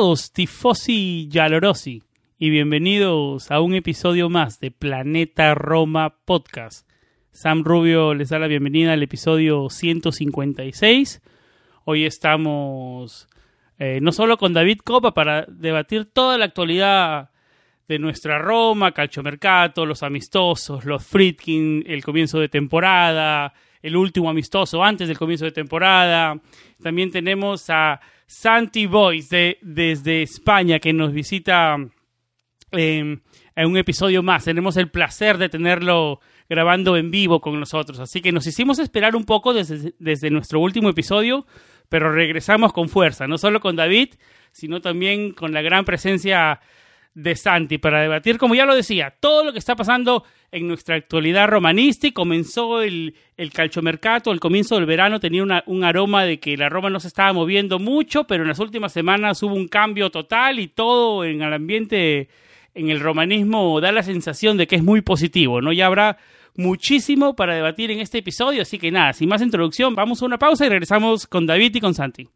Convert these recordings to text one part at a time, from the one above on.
Todos, tifosi Yalorosi, y bienvenidos a un episodio más de Planeta Roma Podcast. Sam Rubio les da la bienvenida al episodio 156. Hoy estamos eh, no solo con David Copa para debatir toda la actualidad de nuestra Roma, Calciomercato, los amistosos, los Fritkin, el comienzo de temporada, el último amistoso antes del comienzo de temporada. También tenemos a Santi Boys de, desde España que nos visita em, en un episodio más. Tenemos el placer de tenerlo grabando en vivo con nosotros. Así que nos hicimos esperar un poco desde, desde nuestro último episodio, pero regresamos con fuerza, no solo con David, sino también con la gran presencia de Santi para debatir, como ya lo decía, todo lo que está pasando en nuestra actualidad romanista. Comenzó el, el calchomercato, el comienzo del verano tenía un aroma de que la Roma no se estaba moviendo mucho, pero en las últimas semanas hubo un cambio total y todo en el ambiente, en el romanismo, da la sensación de que es muy positivo, ¿no? Ya habrá muchísimo para debatir en este episodio, así que nada, sin más introducción, vamos a una pausa y regresamos con David y con Santi.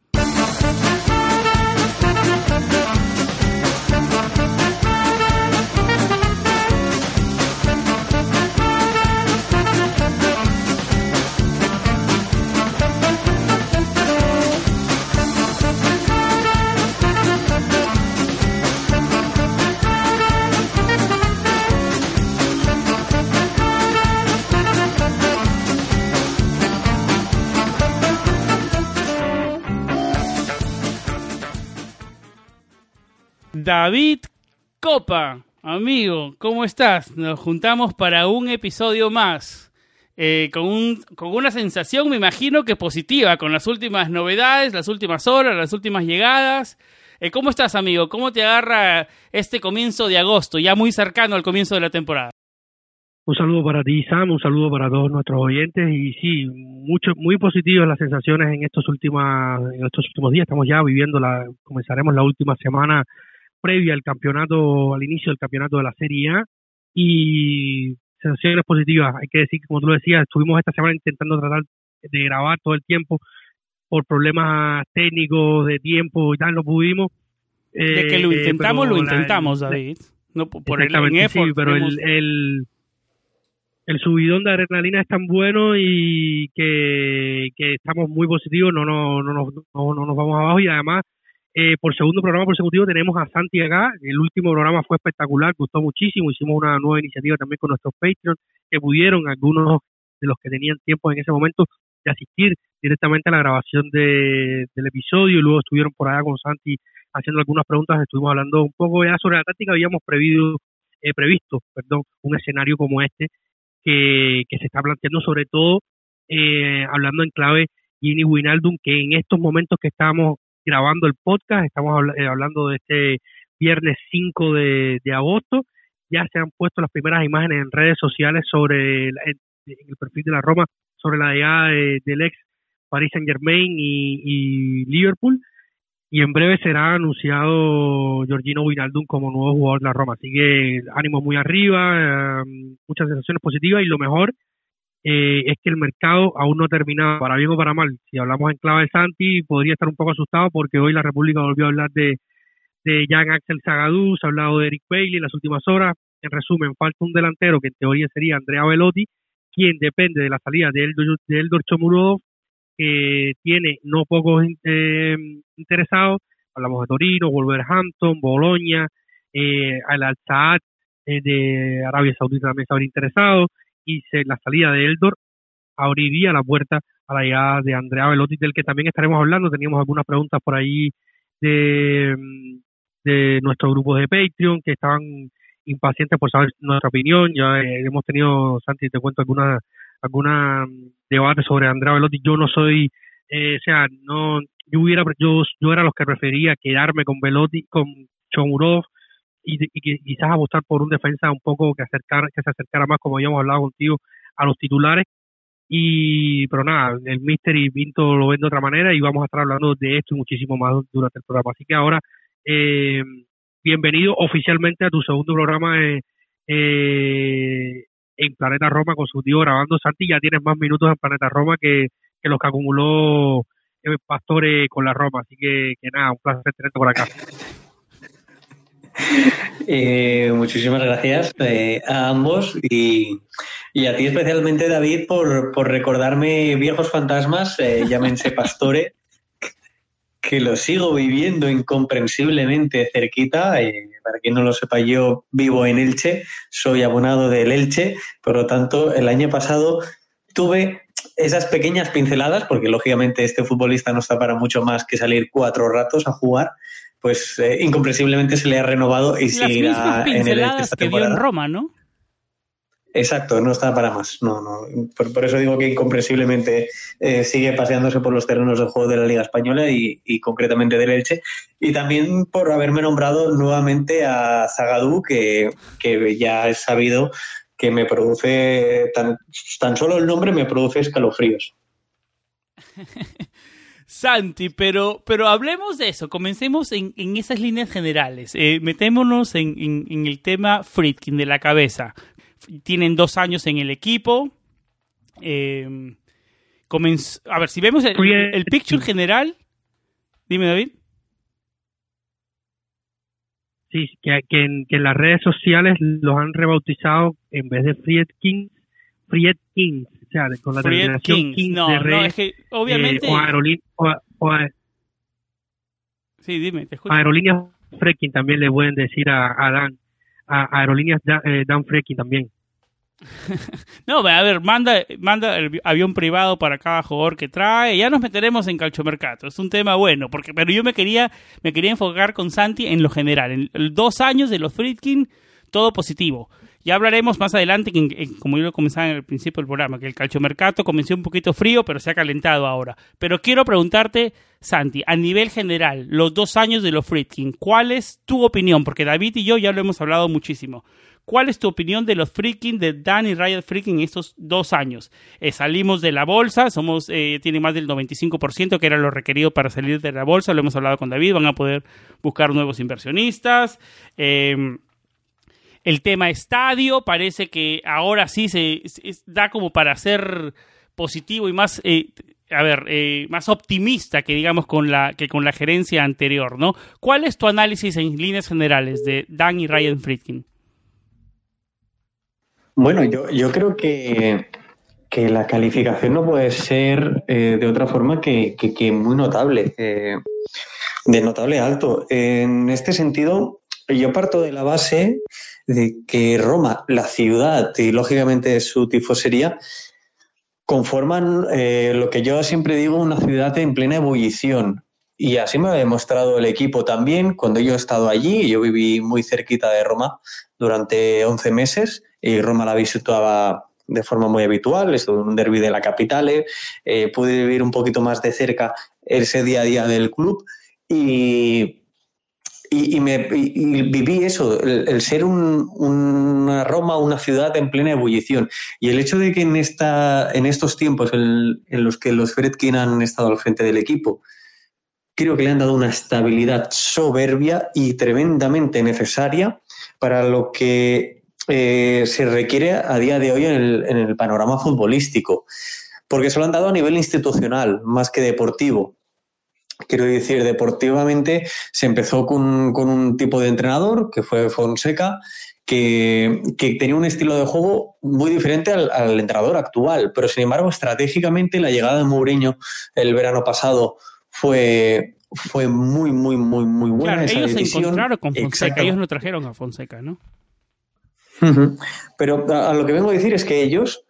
David Copa, amigo, ¿cómo estás? Nos juntamos para un episodio más. Eh, con, un, con una sensación, me imagino que positiva, con las últimas novedades, las últimas horas, las últimas llegadas. Eh, ¿Cómo estás, amigo? ¿Cómo te agarra este comienzo de agosto, ya muy cercano al comienzo de la temporada? Un saludo para ti, Sam, un saludo para todos nuestros oyentes y sí, mucho, muy positivas las sensaciones en estos últimos, en estos últimos días. Estamos ya viviendo la, comenzaremos la última semana previa al campeonato, al inicio del campeonato de la Serie A y sensaciones positivas. Hay que decir que, como tú lo decías, estuvimos esta semana intentando tratar de grabar todo el tiempo por problemas técnicos, de tiempo y tal, no pudimos. De que lo eh, intentamos, lo intentamos, David. No, por el sí, pero el, el, subidón de adrenalina es tan bueno y que, que estamos muy positivos, no, no, no, no, no, no nos vamos abajo y además eh, por segundo programa consecutivo tenemos a Santi acá. El último programa fue espectacular, gustó muchísimo. Hicimos una nueva iniciativa también con nuestros Patreons que pudieron, algunos de los que tenían tiempo en ese momento, de asistir directamente a la grabación de, del episodio luego estuvieron por allá con Santi haciendo algunas preguntas. Estuvimos hablando un poco ya sobre la táctica. Habíamos previsto, eh, previsto perdón, un escenario como este que, que se está planteando, sobre todo eh, hablando en clave Gini Winaldum, que en estos momentos que estamos grabando el podcast, estamos eh, hablando de este viernes 5 de, agosto, ya se han puesto las primeras imágenes en redes sociales sobre el, perfil de la Roma, sobre la llegada del ex Paris Saint Germain y, Liverpool, y en breve será anunciado Giorgino Wijnaldum como nuevo jugador de la Roma, así que ánimo muy arriba, eh, muchas sensaciones positivas y lo mejor eh, es que el mercado aún no ha terminado, para bien o para mal. Si hablamos en clave de Santi, podría estar un poco asustado porque hoy la República volvió a hablar de, de Jan Axel Zagadou, se ha hablado de Eric Bailey en las últimas horas. En resumen, falta un delantero que en teoría sería Andrea Velotti, quien depende de la salida de Eldor, de Eldor que tiene no pocos eh, interesados. Hablamos de Torino, Wolverhampton, Boloña, eh, Al Al eh, de Arabia Saudita también estaban interesados y la salida de Eldor abriría la puerta a la llegada de Andrea Velotti, del que también estaremos hablando. Teníamos algunas preguntas por ahí de, de nuestro grupo de Patreon que estaban impacientes por saber nuestra opinión. Ya eh, hemos tenido, Santi, te cuento alguna alguna debate sobre Andrea Velotti. Yo no soy, eh, o sea, no, yo hubiera, yo, yo era los que prefería quedarme con Velotti, con Chomurov y, y, quizás apostar por un defensa un poco que acercar, que se acercara más, como habíamos hablado contigo, a los titulares. Y, pero nada, el Mister y Pinto lo ven de otra manera y vamos a estar hablando de esto y muchísimo más durante el programa. Así que ahora, eh, bienvenido oficialmente a tu segundo programa eh, eh, en Planeta Roma con su tío grabando. Santi, ya tienes más minutos en Planeta Roma que, que los que acumuló el Pastore con la Roma. Así que nada, un placer tenerte por acá. Eh, muchísimas gracias eh, a ambos y, y, a ti especialmente, David, por, por recordarme viejos fantasmas, eh, llámense Pastore, que lo sigo viviendo incomprensiblemente cerquita. Eh, para quien no lo sepa, yo vivo en Elche, soy abonado del Elche, por lo tanto, el año pasado tuve esas pequeñas pinceladas, porque lógicamente este futbolista no está para mucho más que salir cuatro ratos a jugar, pues eh, incomprensiblemente se le ha renovado y seguirá en el que vio en Roma, ¿no? Exacto, no está para más. No, no. Por, eso digo que incomprensiblemente eh, sigue paseándose por los terrenos de juego de la Liga Española y, concretamente del Elche. Y también por haberme nombrado nuevamente a Zagadou, que, que ya es sabido que me produce, tan, tan solo el nombre me produce escalofríos. Santi, pero, pero hablemos de eso, comencemos en, en esas líneas generales, eh, metémonos en, en, el tema Friedkin de la cabeza. Tienen dos años en el equipo. Eh, a ver, si vemos el, el, picture general, dime David. Sí, que, que, en, que en las redes sociales los han rebautizado en vez de Friedkin, Con la terminación Kings, no, de no, es que obviamente... Eh, o, sí, dime, te escucho. Aerolíneas Freaking también le pueden decir a, a Dan, a Aerolíneas Dan, eh, Dan Freaking también. no, a ver, manda, manda el avión privado para cada jugador que trae. Ya nos meteremos en calchomercato. Es un tema bueno, porque pero yo me quería me quería enfocar con Santi en lo general. En, dos años de los Friedkin, todo positivo. Ya hablaremos más adelante, como yo lo comenzaba en el principio del programa, que el calchomercato comenzó un poquito frío, pero se ha calentado ahora. Pero quiero preguntarte, Santi, a nivel general, los dos años de los Friedkin, ¿cuál es tu opinión? Porque David y yo ya lo hemos hablado muchísimo. ¿Cuál es tu opinión de los Friedkin, de Dan y Ryan Friedkin en estos dos años? Eh, salimos de la bolsa, somos eh, tiene más del 95%, que era lo requerido para salir de la bolsa, lo hemos hablado con David, van a poder buscar nuevos inversionistas. Eh, el tema estadio parece que ahora sí se, da como para ser positivo y más eh, a ver eh, más optimista que digamos con la que con la gerencia anterior no cuál es tu análisis en líneas generales de Dan y Ryan Friedkin bueno yo, yo creo que que la calificación no puede ser eh, de otra forma que, que muy notable, de notable alto. En este sentido, yo parto de la base de que Roma, la ciudad y lógicamente su tifosería, conforman eh, lo que yo siempre digo una ciudad en plena ebullición. Y así me ha demostrado el equipo también cuando yo he estado allí. Yo viví muy cerquita de Roma durante 11 meses y Roma la visitaba de forma muy habitual. Estuve en un derby de la capital. Eh, pude vivir un poquito más de cerca ese día a día del club y y, me, viví eso, el, ser una Roma, una ciudad en plena ebullición. Y el hecho de que en, esta, en estos tiempos en, los que los Fredkin han estado al frente del equipo, creo que le han dado una estabilidad soberbia y tremendamente necesaria para lo que eh, se requiere a día de hoy en el, en el panorama futbolístico. Porque se lo han dado a nivel institucional, más que deportivo. Quiero decir, deportivamente se empezó con, un tipo de entrenador, que fue Fonseca, que, tenía un estilo de juego muy diferente al, entrenador actual, pero sin embargo, estratégicamente la llegada de Mourinho el verano pasado fue, fue muy, muy, muy, muy buena. Claro, ellos se encontraron con Fonseca, ellos no trajeron a Fonseca, ¿no? Pero a lo que vengo a decir es que ellos,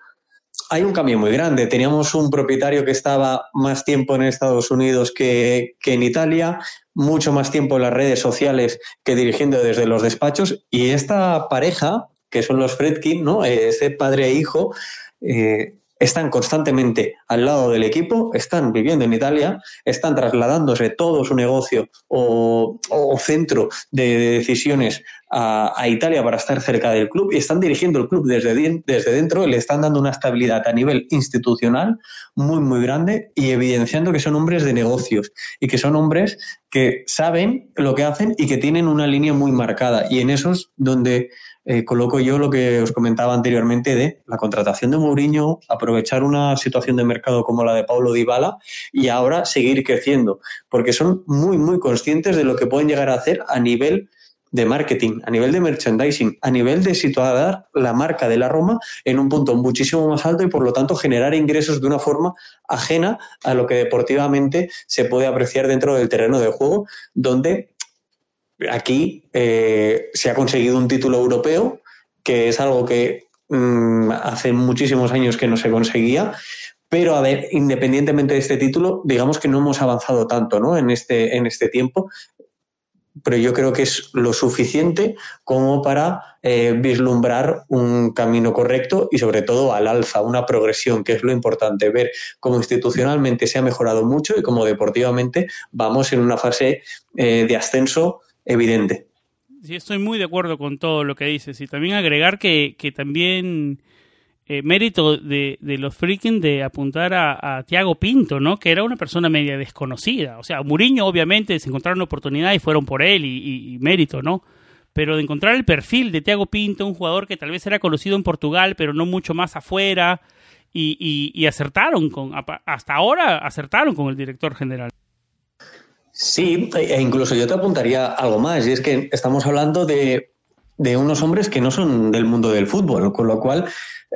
hay un cambio muy grande. Teníamos un propietario que estaba más tiempo en Estados Unidos que, en Italia, mucho más tiempo en las redes sociales que dirigiendo desde los despachos. Y esta pareja, que son los Fredkin, ¿no? Ese padre e hijo, eh, están constantemente al lado del equipo, están viviendo en Italia, están trasladándose todo su negocio o, centro de decisiones a, Italia para estar cerca del club y están dirigiendo el club desde, desde dentro le están dando una estabilidad a nivel institucional muy, muy grande y evidenciando que son hombres de negocios y que son hombres que saben lo que hacen y que tienen una línea muy marcada. Y en eso es donde eh, coloco yo lo que os comentaba anteriormente de la contratación de Mourinho, aprovechar una situación de mercado como la de Paulo Dybala y ahora seguir creciendo, porque son muy, muy conscientes de lo que pueden llegar a hacer a nivel de marketing, a nivel de merchandising, a nivel de situar la marca de la Roma en un punto muchísimo más alto y por lo tanto generar ingresos de una forma ajena a lo que deportivamente se puede apreciar dentro del terreno de juego, donde aquí eh, se ha conseguido un título europeo, que es algo que mm, hace muchísimos años que no se conseguía. Pero, a ver, independientemente de este título, digamos que no hemos avanzado tanto ¿no? en, este, en este tiempo pero yo creo que es lo suficiente como para eh, vislumbrar un camino correcto y sobre todo al alza, una progresión, que es lo importante, ver cómo institucionalmente se ha mejorado mucho y cómo deportivamente vamos en una fase eh, de ascenso evidente. Sí, estoy muy de acuerdo con todo lo que dices y también agregar que, que también eh, mérito de, de, los freaking de apuntar a, Tiago Pinto, ¿no? Que era una persona media desconocida. O sea, Muriño obviamente se encontraron una oportunidad y fueron por él y, mérito, ¿no? Pero de encontrar el perfil de Tiago Pinto, un jugador que tal vez era conocido en Portugal, pero no mucho más afuera, y, y acertaron con, hasta ahora acertaron con el director general. Sí, e incluso yo te apuntaría algo más, y es que estamos hablando de, de unos hombres que no son del mundo del fútbol, con lo cual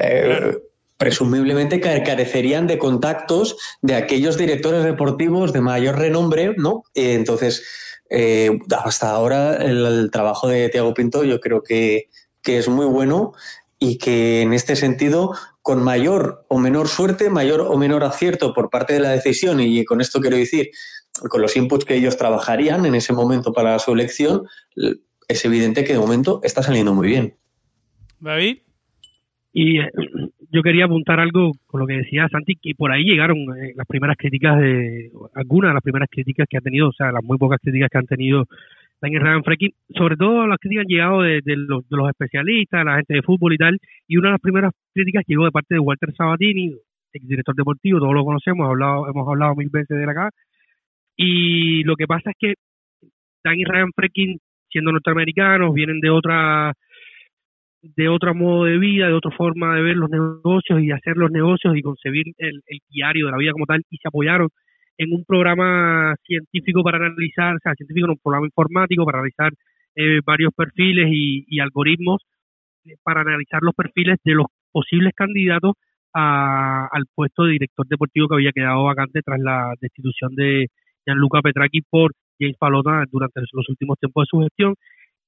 eh, presumiblemente carecerían de contactos de aquellos directores deportivos de mayor renombre, ¿no? entonces, eh, hasta ahora el, trabajo de Tiago Pinto yo creo que, que es muy bueno y que en este sentido, con mayor o menor suerte, mayor o menor acierto por parte de la decisión, y con esto quiero decir con los inputs que ellos trabajarían en ese momento para su elección, es evidente que de momento está saliendo muy bien. David. Y eh, yo quería apuntar algo con lo que decía Santi, que por ahí llegaron eh, las primeras críticas de, algunas de las primeras críticas que ha tenido, o sea, las muy pocas críticas que han tenido Daniel Ryan Freaking, sobre todo las críticas han llegado de, los, de, los, especialistas, la gente de fútbol y tal, y una de las primeras críticas llegó de parte de Walter Sabatini, director deportivo, todos lo conocemos, hemos hablado, hemos hablado mil veces de él acá, y lo que pasa es que Dan y Ryan Freaking, siendo norteamericanos, vienen de otra de otro modo de vida, de otra forma de ver los negocios y hacer los negocios y concebir el, diario de la vida como tal y se apoyaron en un programa científico para analizar, o sea, científico en un programa informático para analizar eh, varios perfiles y, algoritmos eh, para analizar los perfiles de los posibles candidatos al puesto de director deportivo que había quedado vacante tras la destitución de, Gianluca Petracchi por James Palota durante los últimos tiempos de su gestión.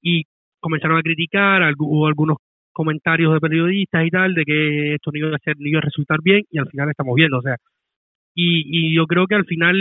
Y comenzaron a criticar, hubo algunos comentarios de periodistas y tal de que esto no iba a ser ni iba a resultar bien y al final estamos viendo, o sea, y, yo creo que al final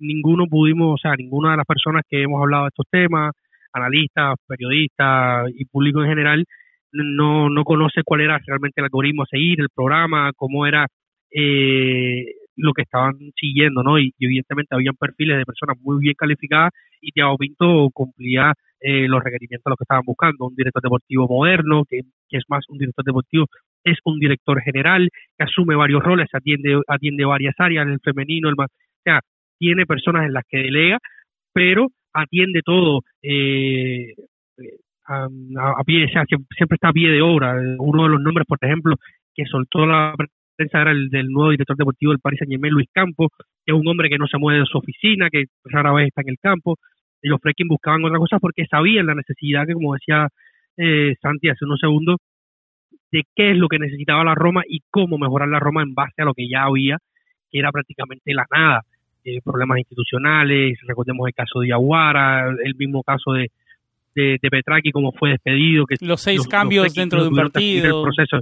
ninguno pudimos, o sea, ninguna de las personas que hemos hablado de estos temas, analistas, periodistas y público en general, no, no conoce cuál era realmente el algoritmo a seguir, el programa, cómo era eh, lo que estaban siguiendo, ¿no? Y, evidentemente habían perfiles de personas muy bien calificadas y Thiago Pinto cumplía eh, los requerimientos de lo que estaban buscando, un director deportivo moderno, que, es más un director deportivo, es un director general que asume varios roles, atiende, atiende varias áreas, el femenino, el más, o sea, tiene personas en las que delega, pero atiende todo eh, a, pie, o sea, siempre está a pie de obra. Uno de los nombres, por ejemplo, que soltó la prensa era el del nuevo director deportivo del Paris Saint-Germain, Luis Campos, que es un hombre que no se mueve de su oficina, que rara vez está en el campo. Y los Freaking buscaban otra cosa porque sabían la necesidad que, como decía eh, Santi hace unos segundos, de qué es lo que necesitaba la Roma y cómo mejorar la Roma en base a lo que ya había, que era prácticamente la nada. Eh, problemas institucionales, recordemos el caso de Aguara, el mismo caso de, de, de Petraki, cómo fue despedido. Que los seis cambios dentro de un partido. proceso.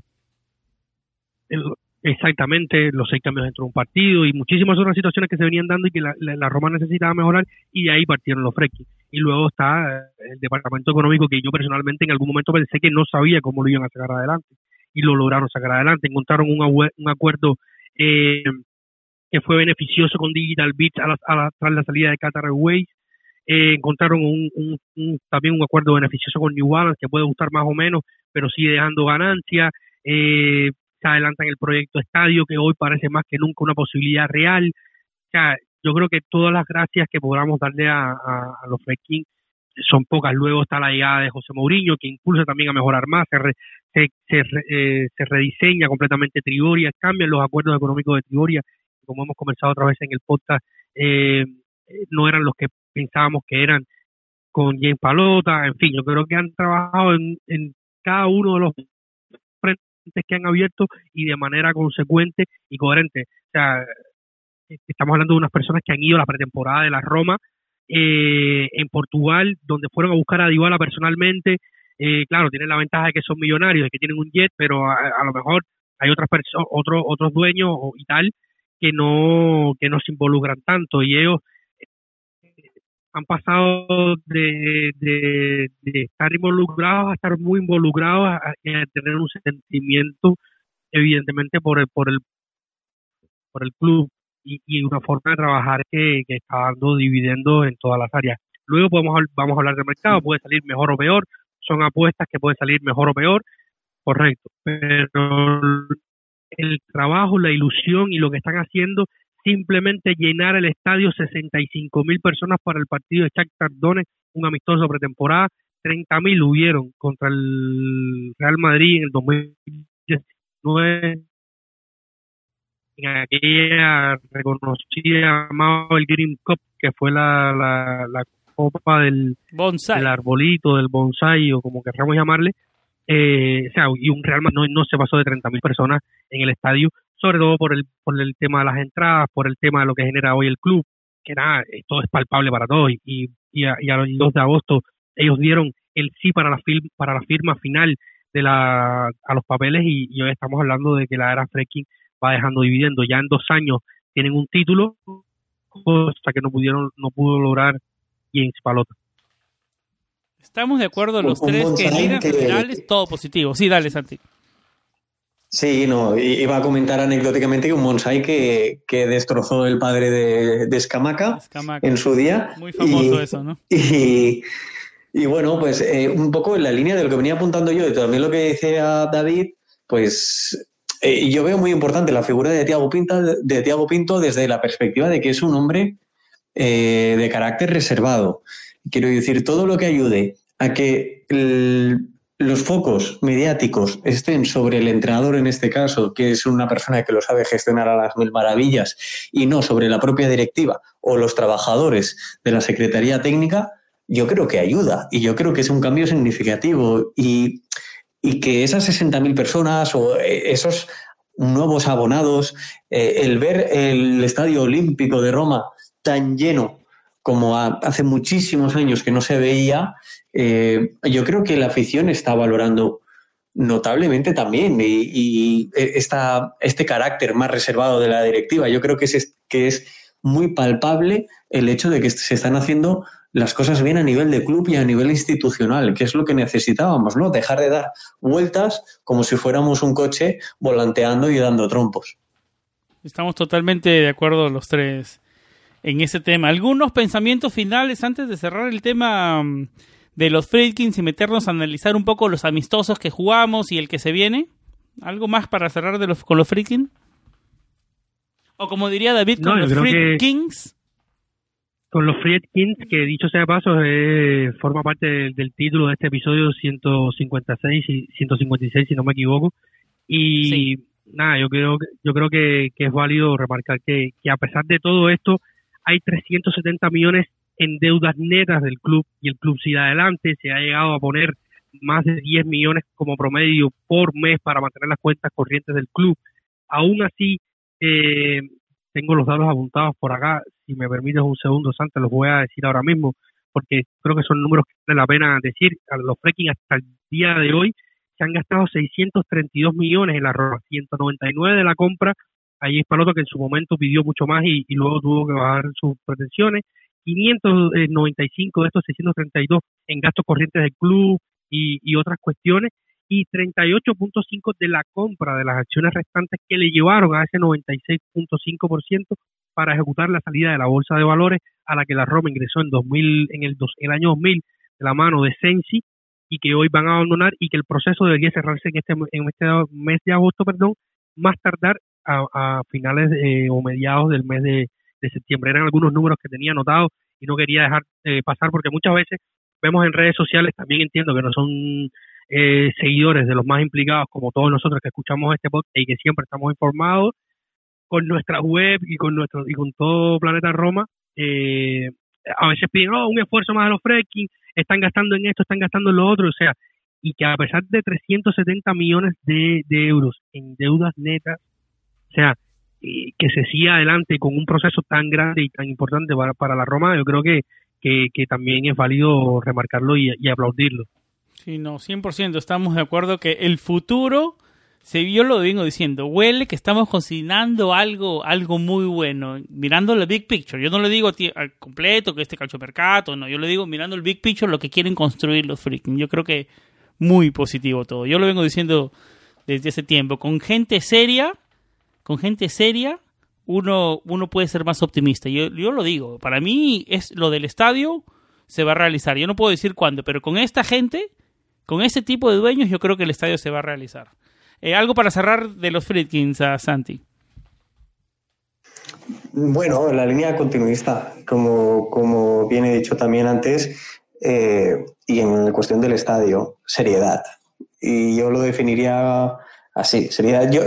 Exactamente, los seis cambios dentro de un partido y muchísimas otras situaciones que se venían dando y que la, la, Roma necesitaba mejorar y de ahí partieron los Frecchi. Y luego está eh, el departamento económico que yo personalmente en algún momento pensé que no sabía cómo lo iban a sacar adelante y lo lograron sacar adelante. Encontraron un, un acuerdo eh, que fue beneficioso con Digital Beats a la, tras la salida de Qatar Airways. Eh, encontraron un, también un acuerdo beneficioso con New Balance que puede gustar más o menos, pero sigue dejando ganancias. Eh, adelantan el proyecto Estadio, que hoy parece más que nunca una posibilidad real. O sea, yo creo que todas las gracias que podamos darle a, los Freaking son pocas. Luego está la llegada de José Mourinho, que impulsa también a mejorar más, se, se, eh, se, rediseña completamente Trigoria, cambian los acuerdos económicos de Trigoria, como hemos conversado otra vez en el podcast, eh, no eran los que pensábamos que eran con James Palota, en fin, yo creo que han trabajado en, en cada uno de los que han abierto y de manera consecuente y coherente. O sea, estamos hablando de unas personas que han ido a la pretemporada de la Roma eh, en Portugal, donde fueron a buscar a Dybala personalmente. Eh, claro, tienen la ventaja de que son millonarios, de que tienen un jet, pero a, lo mejor hay otras personas, otros otros dueños y tal que no que no se involucran tanto y ellos han pasado de, de, estar involucrados a estar muy involucrados, a, tener un sentimiento evidentemente por el, por el, por el club y, y una forma de trabajar que, que está dando dividendos en todas las áreas. Luego podemos, vamos a hablar del mercado, puede salir mejor o peor, son apuestas que pueden salir mejor o peor, correcto, pero el trabajo, la ilusión y lo que están haciendo simplemente llenar el estadio 65 mil personas para el partido de Shakhtar Donetsk, un amistoso pretemporada, 30 mil hubieron contra el Real Madrid en el 2019 en aquella reconocida el Green Cup que fue la, la, la copa del, del, arbolito, del bonsai o como queramos llamarle, eh, o sea, y un Real Madrid no, no se pasó de 30.000 personas en el estadio sobre todo por el, por el tema de las entradas, por el tema de lo que genera hoy el club, que nada, esto es palpable para todos y, y, a, los 2 de agosto ellos dieron el sí para la, para la firma final de la, a los papeles y, hoy estamos hablando de que la era Freaking va dejando dividendo. Ya en dos años tienen un título, cosa que no pudieron, no pudo lograr James Palota. Estamos de acuerdo los tres que en líneas generales todo positivo. Sí, dale, Santi. Sí, no, iba a comentar anecdóticamente un bonsai que, que destrozó el padre de, de Escamaca, en su día. Muy famoso eso, ¿no? Y, y bueno, pues eh, un poco en la línea de lo que venía apuntando yo y también lo que decía David, pues eh, yo veo muy importante la figura de Tiago, Pinto, de Tiago Pinto desde la perspectiva de que es un hombre eh, de carácter reservado. Quiero decir, todo lo que ayude a que el, los focos mediáticos estén sobre el entrenador en este caso, que es una persona que lo sabe gestionar a las mil maravillas, y no sobre la propia directiva o los trabajadores de la Secretaría Técnica, yo creo que ayuda y yo creo que es un cambio significativo y, que esas 60.000 personas o eh, esos nuevos abonados, eh, el ver el Estadio Olímpico de Roma tan lleno como hace muchísimos años que no se veía, eh, yo creo que la afición está valorando notablemente también y, este carácter más reservado de la directiva. Yo creo que es, que es muy palpable el hecho de que se están haciendo las cosas bien a nivel de club y a nivel institucional, que es lo que necesitábamos, ¿no? Dejar de dar vueltas como si fuéramos un coche volanteando y dando trompos. Estamos totalmente de acuerdo los tres en ese tema. ¿Algunos pensamientos finales antes de cerrar el tema mm, de los Friedkins y meternos a analizar un poco los amistosos que jugamos y el que se viene? ¿Algo más para cerrar de los, con los Friedkins? O como diría David, con los Friedkins. Con los Friedkins, que dicho sea de paso, eh, forma parte del, título de este episodio 156 y 156, si no me equivoco. Y nada, yo creo, yo creo que, es válido remarcar que, que a pesar de todo esto, hay 370 millones en deudas netas del club y el club sigue adelante, se ha llegado a poner más de 10 millones como promedio por mes para mantener las cuentas corrientes del club. Aún así, eh, tengo los datos apuntados por acá, si me permites un segundo, Santa, los voy a decir ahora mismo. porque creo que son números que vale la pena decir. A los Freaking hasta el día de hoy se han gastado 632 millones en la Roma, 199 de la compra. Es Paloto que en su momento pidió mucho más y, luego tuvo que bajar sus pretensiones. 595 de estos 632 en gastos corrientes del club y, otras cuestiones y 38.5 de la compra de las acciones restantes que le llevaron a ese 96.5% para ejecutar la salida de la bolsa de valores a la que la Roma ingresó en 2000 en el, el año 2000 de la mano de Sensi y que hoy van a abandonar y que el proceso debería cerrarse en este en este mes de agosto, perdón, más tardar a, finales o mediados del mes de, septiembre. Eran algunos números que tenía anotados y no quería dejar eh, pasar porque muchas veces vemos en redes sociales, también entiendo que no son eh, seguidores de los más implicados, como todos nosotros que escuchamos este podcast y que siempre estamos informados con nuestra web y con nuestro y con todo Planeta Roma, eh, a veces piden oh, un esfuerzo más de los fracking, están gastando en esto, están gastando en lo otro, o sea, y que a pesar de 370 millones de, euros en deudas netas, o sea, que se siga adelante con un proceso tan grande y tan importante para, para la Roma, yo creo que, que, también es válido remarcarlo y, y aplaudirlo. Sí, no, 100% estamos de acuerdo que el futuro, se, yo lo vengo diciendo, huele que estamos cocinando algo, algo muy bueno, mirando la big picture. Yo no le digo al completo que este mercado, no, yo le digo mirando el big picture lo que quieren construir los freaking. Yo creo que muy positivo todo. Yo lo vengo diciendo desde ese tiempo. Con gente seria, con gente seria, uno, uno puede ser más optimista. Yo, yo lo digo, para mí es lo del estadio se va a realizar. Yo no puedo decir cuándo, pero con esta gente con ese tipo de dueños yo creo que el estadio se va a realizar. Eh, algo para cerrar de los Friedkins a Santi. Bueno, la línea continuista, como, como bien he dicho también antes, eh, y en la cuestión del estadio, seriedad. Y yo lo definiría así, seriedad. Yo,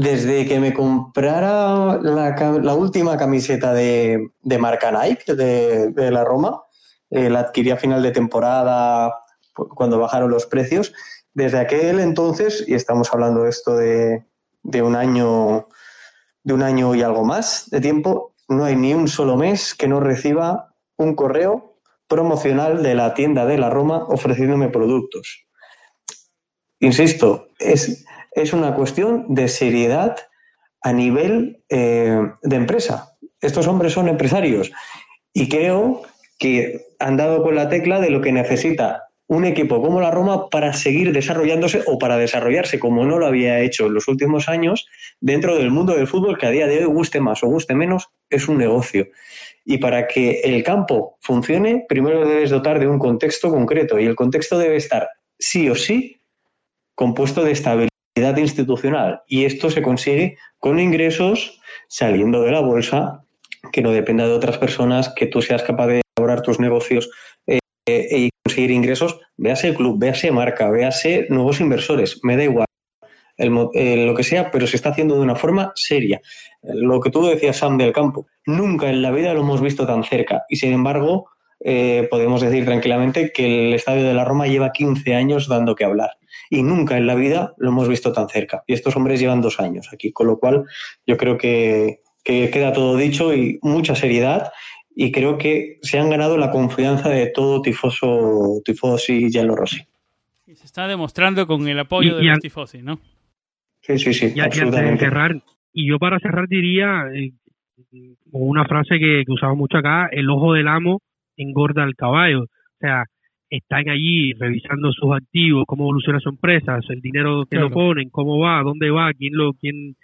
desde que me comprara la, última camiseta de, marca Nike, de, la Roma, eh, la adquirí a final de temporada cuando bajaron los precios. Desde aquel entonces, y estamos hablando de esto de, de un año de un año y algo más de tiempo, no hay ni un solo mes que no reciba un correo promocional de la tienda de la Roma ofreciéndome productos. Insisto, es, es una cuestión de seriedad a nivel eh, de empresa. Estos hombres son empresarios y creo que han dado con la tecla de lo que necesita un equipo como la Roma para seguir desarrollándose o para desarrollarse como no lo había hecho en los últimos años dentro del mundo del fútbol que a día de hoy guste más o guste menos es un negocio. Y para que el campo funcione, primero debes dotar de un contexto concreto y el contexto debe estar sí o sí compuesto de estabilidad institucional y esto se consigue con ingresos saliendo de la bolsa que no dependa de otras personas, que tú seas capaz de elaborar tus negocios eh, y conseguir ingresos, véase el club, véase marca, véase nuevos inversores, me da igual. Eh, lo que sea, pero se está haciendo de una forma seria. Lo que tú decías, Sam, del campo, nunca en la vida lo hemos visto tan cerca y sin embargo eh, podemos decir tranquilamente que el estadio de la Roma lleva 15 años dando que hablar y nunca en la vida lo hemos visto tan cerca. Y estos hombres llevan dos años aquí, con lo cual yo creo que, que queda todo dicho y mucha seriedad y creo que se han ganado la confianza de todo tifoso, tifosi y Rossi. Y se está demostrando con el apoyo de los tifosi, ¿no? Sí, sí, sí, y, absolutamente. cerrar, y yo para cerrar diría eh, una frase que, que usaba mucho acá, el ojo del amo engorda al caballo. O sea, están allí revisando sus activos, cómo evoluciona su empresa, el dinero que lo ponen, cómo va, dónde va, quién lo, quién,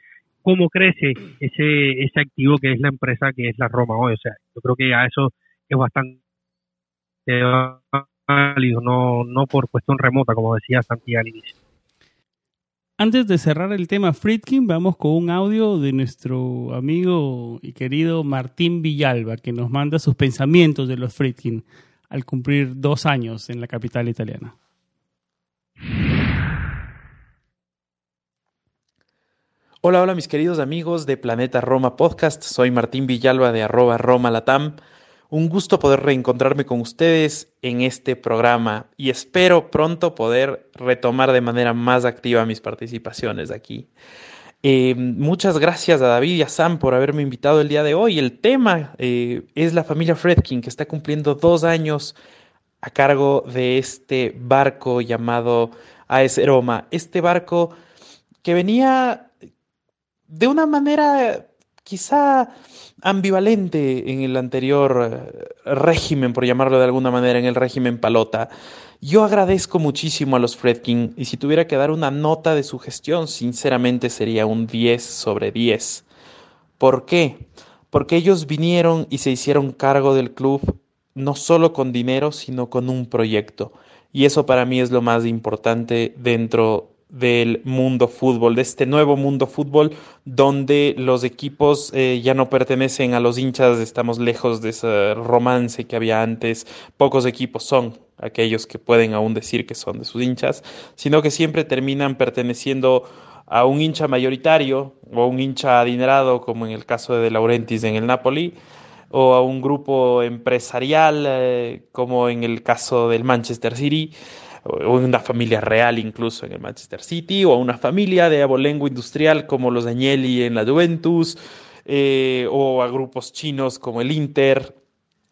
cómo crece ese, ese activo que es la empresa que es la Roma hoy. O sea, yo creo que a eso es bastante válido, no, no por cuestión remota, como decía Santiago al inicio. Antes de cerrar el tema Friedkin, vamos con un audio de nuestro amigo y querido Martín Villalba, que nos manda sus pensamientos de los Friedkin al cumplir dos años en la capital italiana. Hola, hola mis queridos amigos de Planeta Roma Podcast. Soy Martín Villalba de arroba Roma Latam. Un gusto poder reencontrarme con ustedes en este programa y espero pronto poder retomar de manera más activa mis participaciones aquí. Eh, muchas gracias a David y a Sam por haberme invitado el día de hoy. El tema eh, es la familia Fredkin, que está cumpliendo dos años a cargo de este barco llamado AS Roma. Este barco que venía de una manera quizá ambivalente en el anterior eh, régimen, por llamarlo de alguna manera, en el régimen Palota. Yo agradezco muchísimo a los Fredkin y si tuviera que dar una nota de su gestión, sinceramente sería un 10 sobre 10. ¿Por qué? Porque ellos vinieron y se hicieron cargo del club no solo con dinero, sino con un proyecto. Y eso para mí es lo más importante dentro del mundo fútbol, de este nuevo mundo fútbol donde los equipos eh, ya no pertenecen a los hinchas, estamos lejos de ese romance que había antes, pocos equipos son aquellos que pueden aún decir que son de sus hinchas, sino que siempre terminan perteneciendo a un hincha mayoritario o un hincha adinerado, como en el caso de De Laurentiis en el Napoli, o a un grupo empresarial, eh, como en el caso del Manchester City o una familia real incluso en el Manchester City, o una familia de abolengo industrial como los Agnelli en la Juventus, eh, o a grupos chinos como el Inter.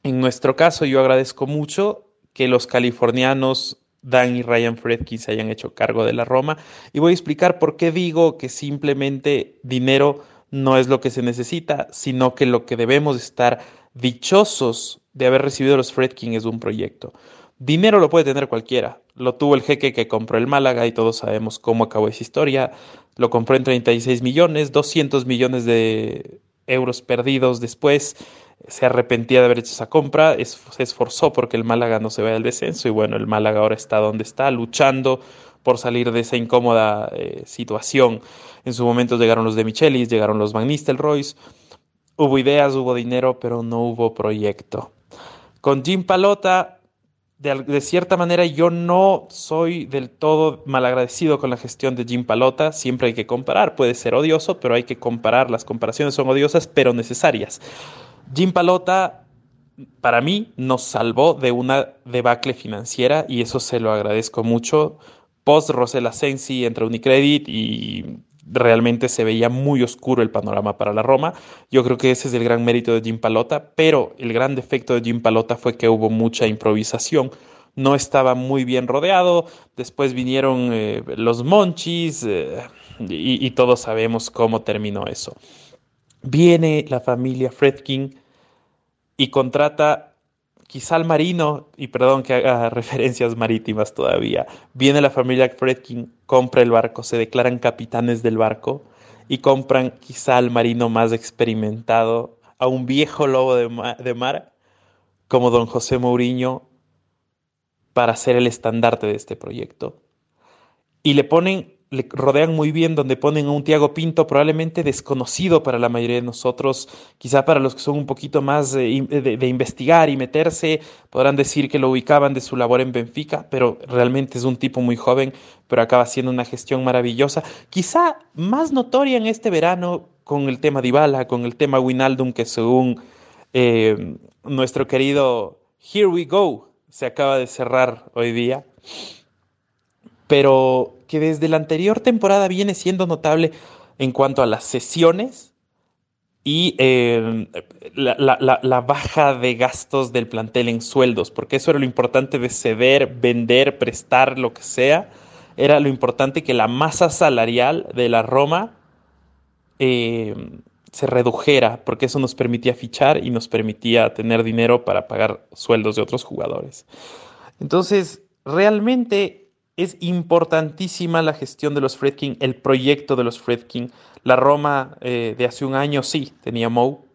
En nuestro caso, yo agradezco mucho que los californianos Dan y Ryan Fredkin se hayan hecho cargo de la Roma y voy a explicar por qué digo que simplemente dinero no es lo que se necesita, sino que lo que debemos estar dichosos de haber recibido los Fredkin es un proyecto. Dinero lo puede tener cualquiera. Lo tuvo el jeque que compró el Málaga y todos sabemos cómo acabó esa historia. Lo compró en 36 millones, 200 millones de euros perdidos después. Se arrepentía de haber hecho esa compra, se esforzó porque el Málaga no se vaya al descenso y bueno, el Málaga ahora está donde está, luchando por salir de esa incómoda eh, situación. En su momento llegaron los de Michelis, llegaron los Van Nistelrooy. Hubo ideas, hubo dinero, pero no hubo proyecto. Con Jim Palota de, cierta manera yo no soy del todo malagradecido con la gestión de Jim Palota. Siempre hay que comparar. Puede ser odioso, pero hay que comparar. Las comparaciones son odiosas, pero necesarias. Jim Palota, para mí, nos salvó de una debacle financiera y eso se lo agradezco mucho. Post Rosella Sensi entre Unicredit y realmente se veía muy oscuro el panorama para la Roma. Yo creo que ese es el gran mérito de Jim Palota, pero el gran defecto de Jim Palota fue que hubo mucha improvisación. No estaba muy bien rodeado, después vinieron eh, los Monchis eh, y, y, todos sabemos cómo terminó eso. Viene la familia Fredkin y contrata quizá al marino, y perdón que haga referencias marítimas todavía, viene la familia Fredkin, compra el barco, se declaran capitanes del barco y compran quizá al marino más experimentado, a un viejo lobo de mar, como don José Mourinho para ser el estandarte de este proyecto. Y le ponen le rodean muy bien, donde ponen a un Tiago Pinto probablemente desconocido para la mayoría de nosotros, quizá para los que son un poquito más de, de, investigar y meterse, podrán decir que lo ubicaban de su labor en Benfica, pero realmente es un tipo muy joven, pero acaba siendo una gestión maravillosa, quizá más notoria en este verano con el tema de Ibala, con el tema Winaldum, que según eh, nuestro querido Here We Go se acaba de cerrar hoy día pero que desde la anterior temporada viene siendo notable en cuanto a las sesiones y em, la, baja de gastos del plantel en sueldos, porque eso era lo importante de ceder, vender, prestar, lo que sea, era lo importante que la masa salarial de la Roma em, se redujera, porque eso nos permitía fichar y nos permitía tener dinero para pagar sueldos de otros jugadores. Entonces, realmente es importantísima la gestión de los Fredkin, el proyecto de los Fredkin. La Roma eh, de hace un año sí tenía Mou,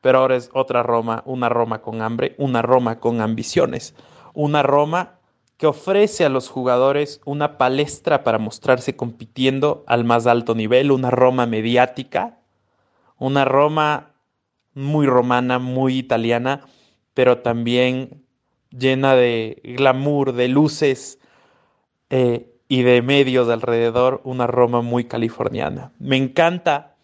pero ahora es otra Roma, una Roma con hambre, una Roma con ambiciones, una Roma que ofrece a los jugadores una palestra para mostrarse compitiendo al más alto nivel, una Roma mediática, una Roma muy romana, muy italiana, pero también llena de glamour, de luces, eh, y de medios de alrededor una Roma muy californiana. Me encanta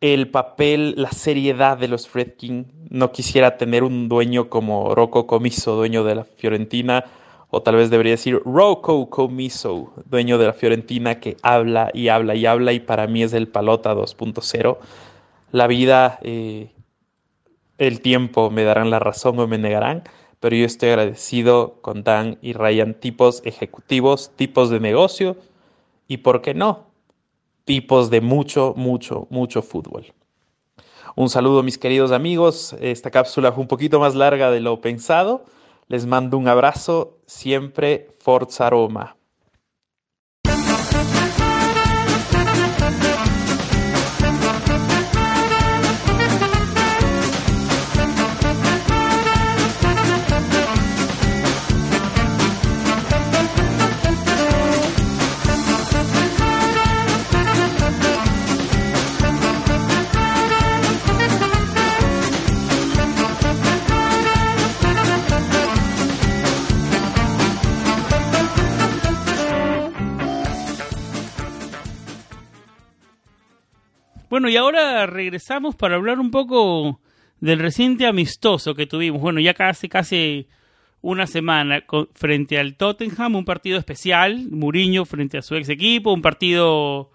el papel, la seriedad de los Fredkin. No quisiera tener un dueño como Rocco Comiso, dueño de la Fiorentina, o tal vez debería decir Rocco Comiso, dueño de la Fiorentina que habla y habla y habla y para mí es el palota 2.0. La vida, eh, el tiempo me darán la razón o me negarán, pero yo estoy agradecido con Dan y Ryan, tipos ejecutivos, tipos de negocio y, ¿por qué no? Tipos de mucho, mucho, mucho fútbol. Un saludo mis queridos amigos, esta cápsula fue un poquito más larga de lo pensado. Les mando un abrazo, siempre Forza Roma. Bueno, y ahora regresamos para hablar un poco del reciente amistoso que tuvimos. Bueno, ya casi, casi una semana frente al Tottenham, un partido especial, Muriño frente a su ex equipo, un partido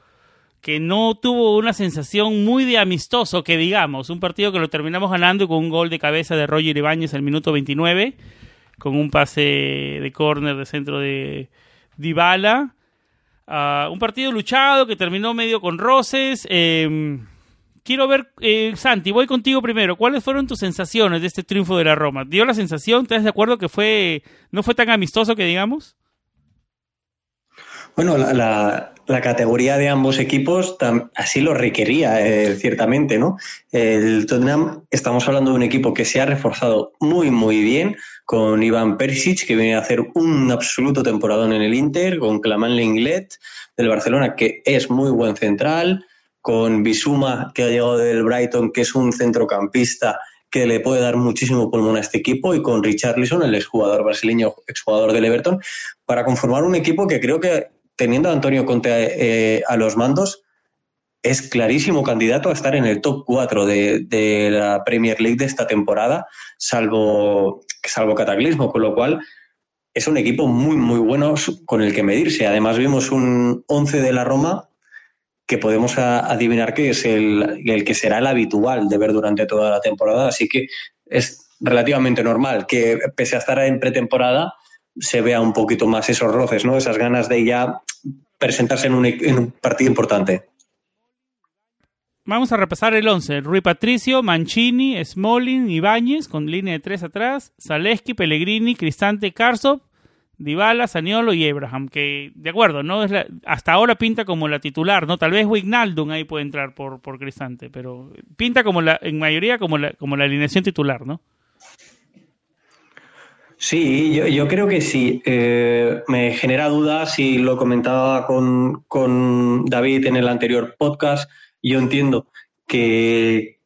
que no tuvo una sensación muy de amistoso, que digamos, un partido que lo terminamos ganando con un gol de cabeza de Roger Ibáñez al minuto 29, con un pase de córner de centro de Dybala un partido luchado que terminó medio con roces. Em, quiero ver, eh, Santi, voy contigo primero. ¿Cuáles fueron tus sensaciones de este triunfo de la Roma? ¿Dio la sensación, estás de acuerdo que fue no fue tan amistoso que digamos? Bueno, la, categoría de ambos equipos así lo requería, eh, ciertamente, ¿no? El Tottenham, estamos hablando de un equipo que se ha reforzado muy, muy bien, con Iván Perisic, que viene a hacer un absoluto temporadón en el Inter, con Claman Lenglet del Barcelona, que es muy buen central, con Bisuma, que ha llegado del Brighton, que es un centrocampista que le puede dar muchísimo pulmón a este equipo, y con Richarlison, el exjugador brasileño, exjugador del Everton, para conformar un equipo que creo que, teniendo a Antonio Conte eh, a los mandos, es clarísimo candidato a estar en el top 4 de, la Premier League de esta temporada, salvo, salvo Cataclismo, con lo cual es un equipo muy, muy bueno con el que medirse. Además, vimos un 11 de la Roma que podemos adivinar que es el, el, que será el habitual de ver durante toda la temporada, así que es relativamente normal que, pese a estar en pretemporada, se vea un poquito más esos roces, ¿no? esas ganas de ya presentarse en un, un partido importante. Vamos a repasar el 11. Rui Patricio, Mancini, Smolin, Ibáñez, con línea de tres atrás, Zaleski, Pellegrini, Cristante, Karsov, Dybala, Saniolo y Abraham, que de acuerdo, no es hasta ahora pinta como la titular, ¿no? Tal vez Wignaldum ahí puede entrar por, por Cristante, pero pinta como la, en mayoría como la, como la alineación titular, ¿no? Sí, yo, creo que sí. Eh, me genera dudas y lo comentaba con, con David en el anterior podcast yo entiendo que,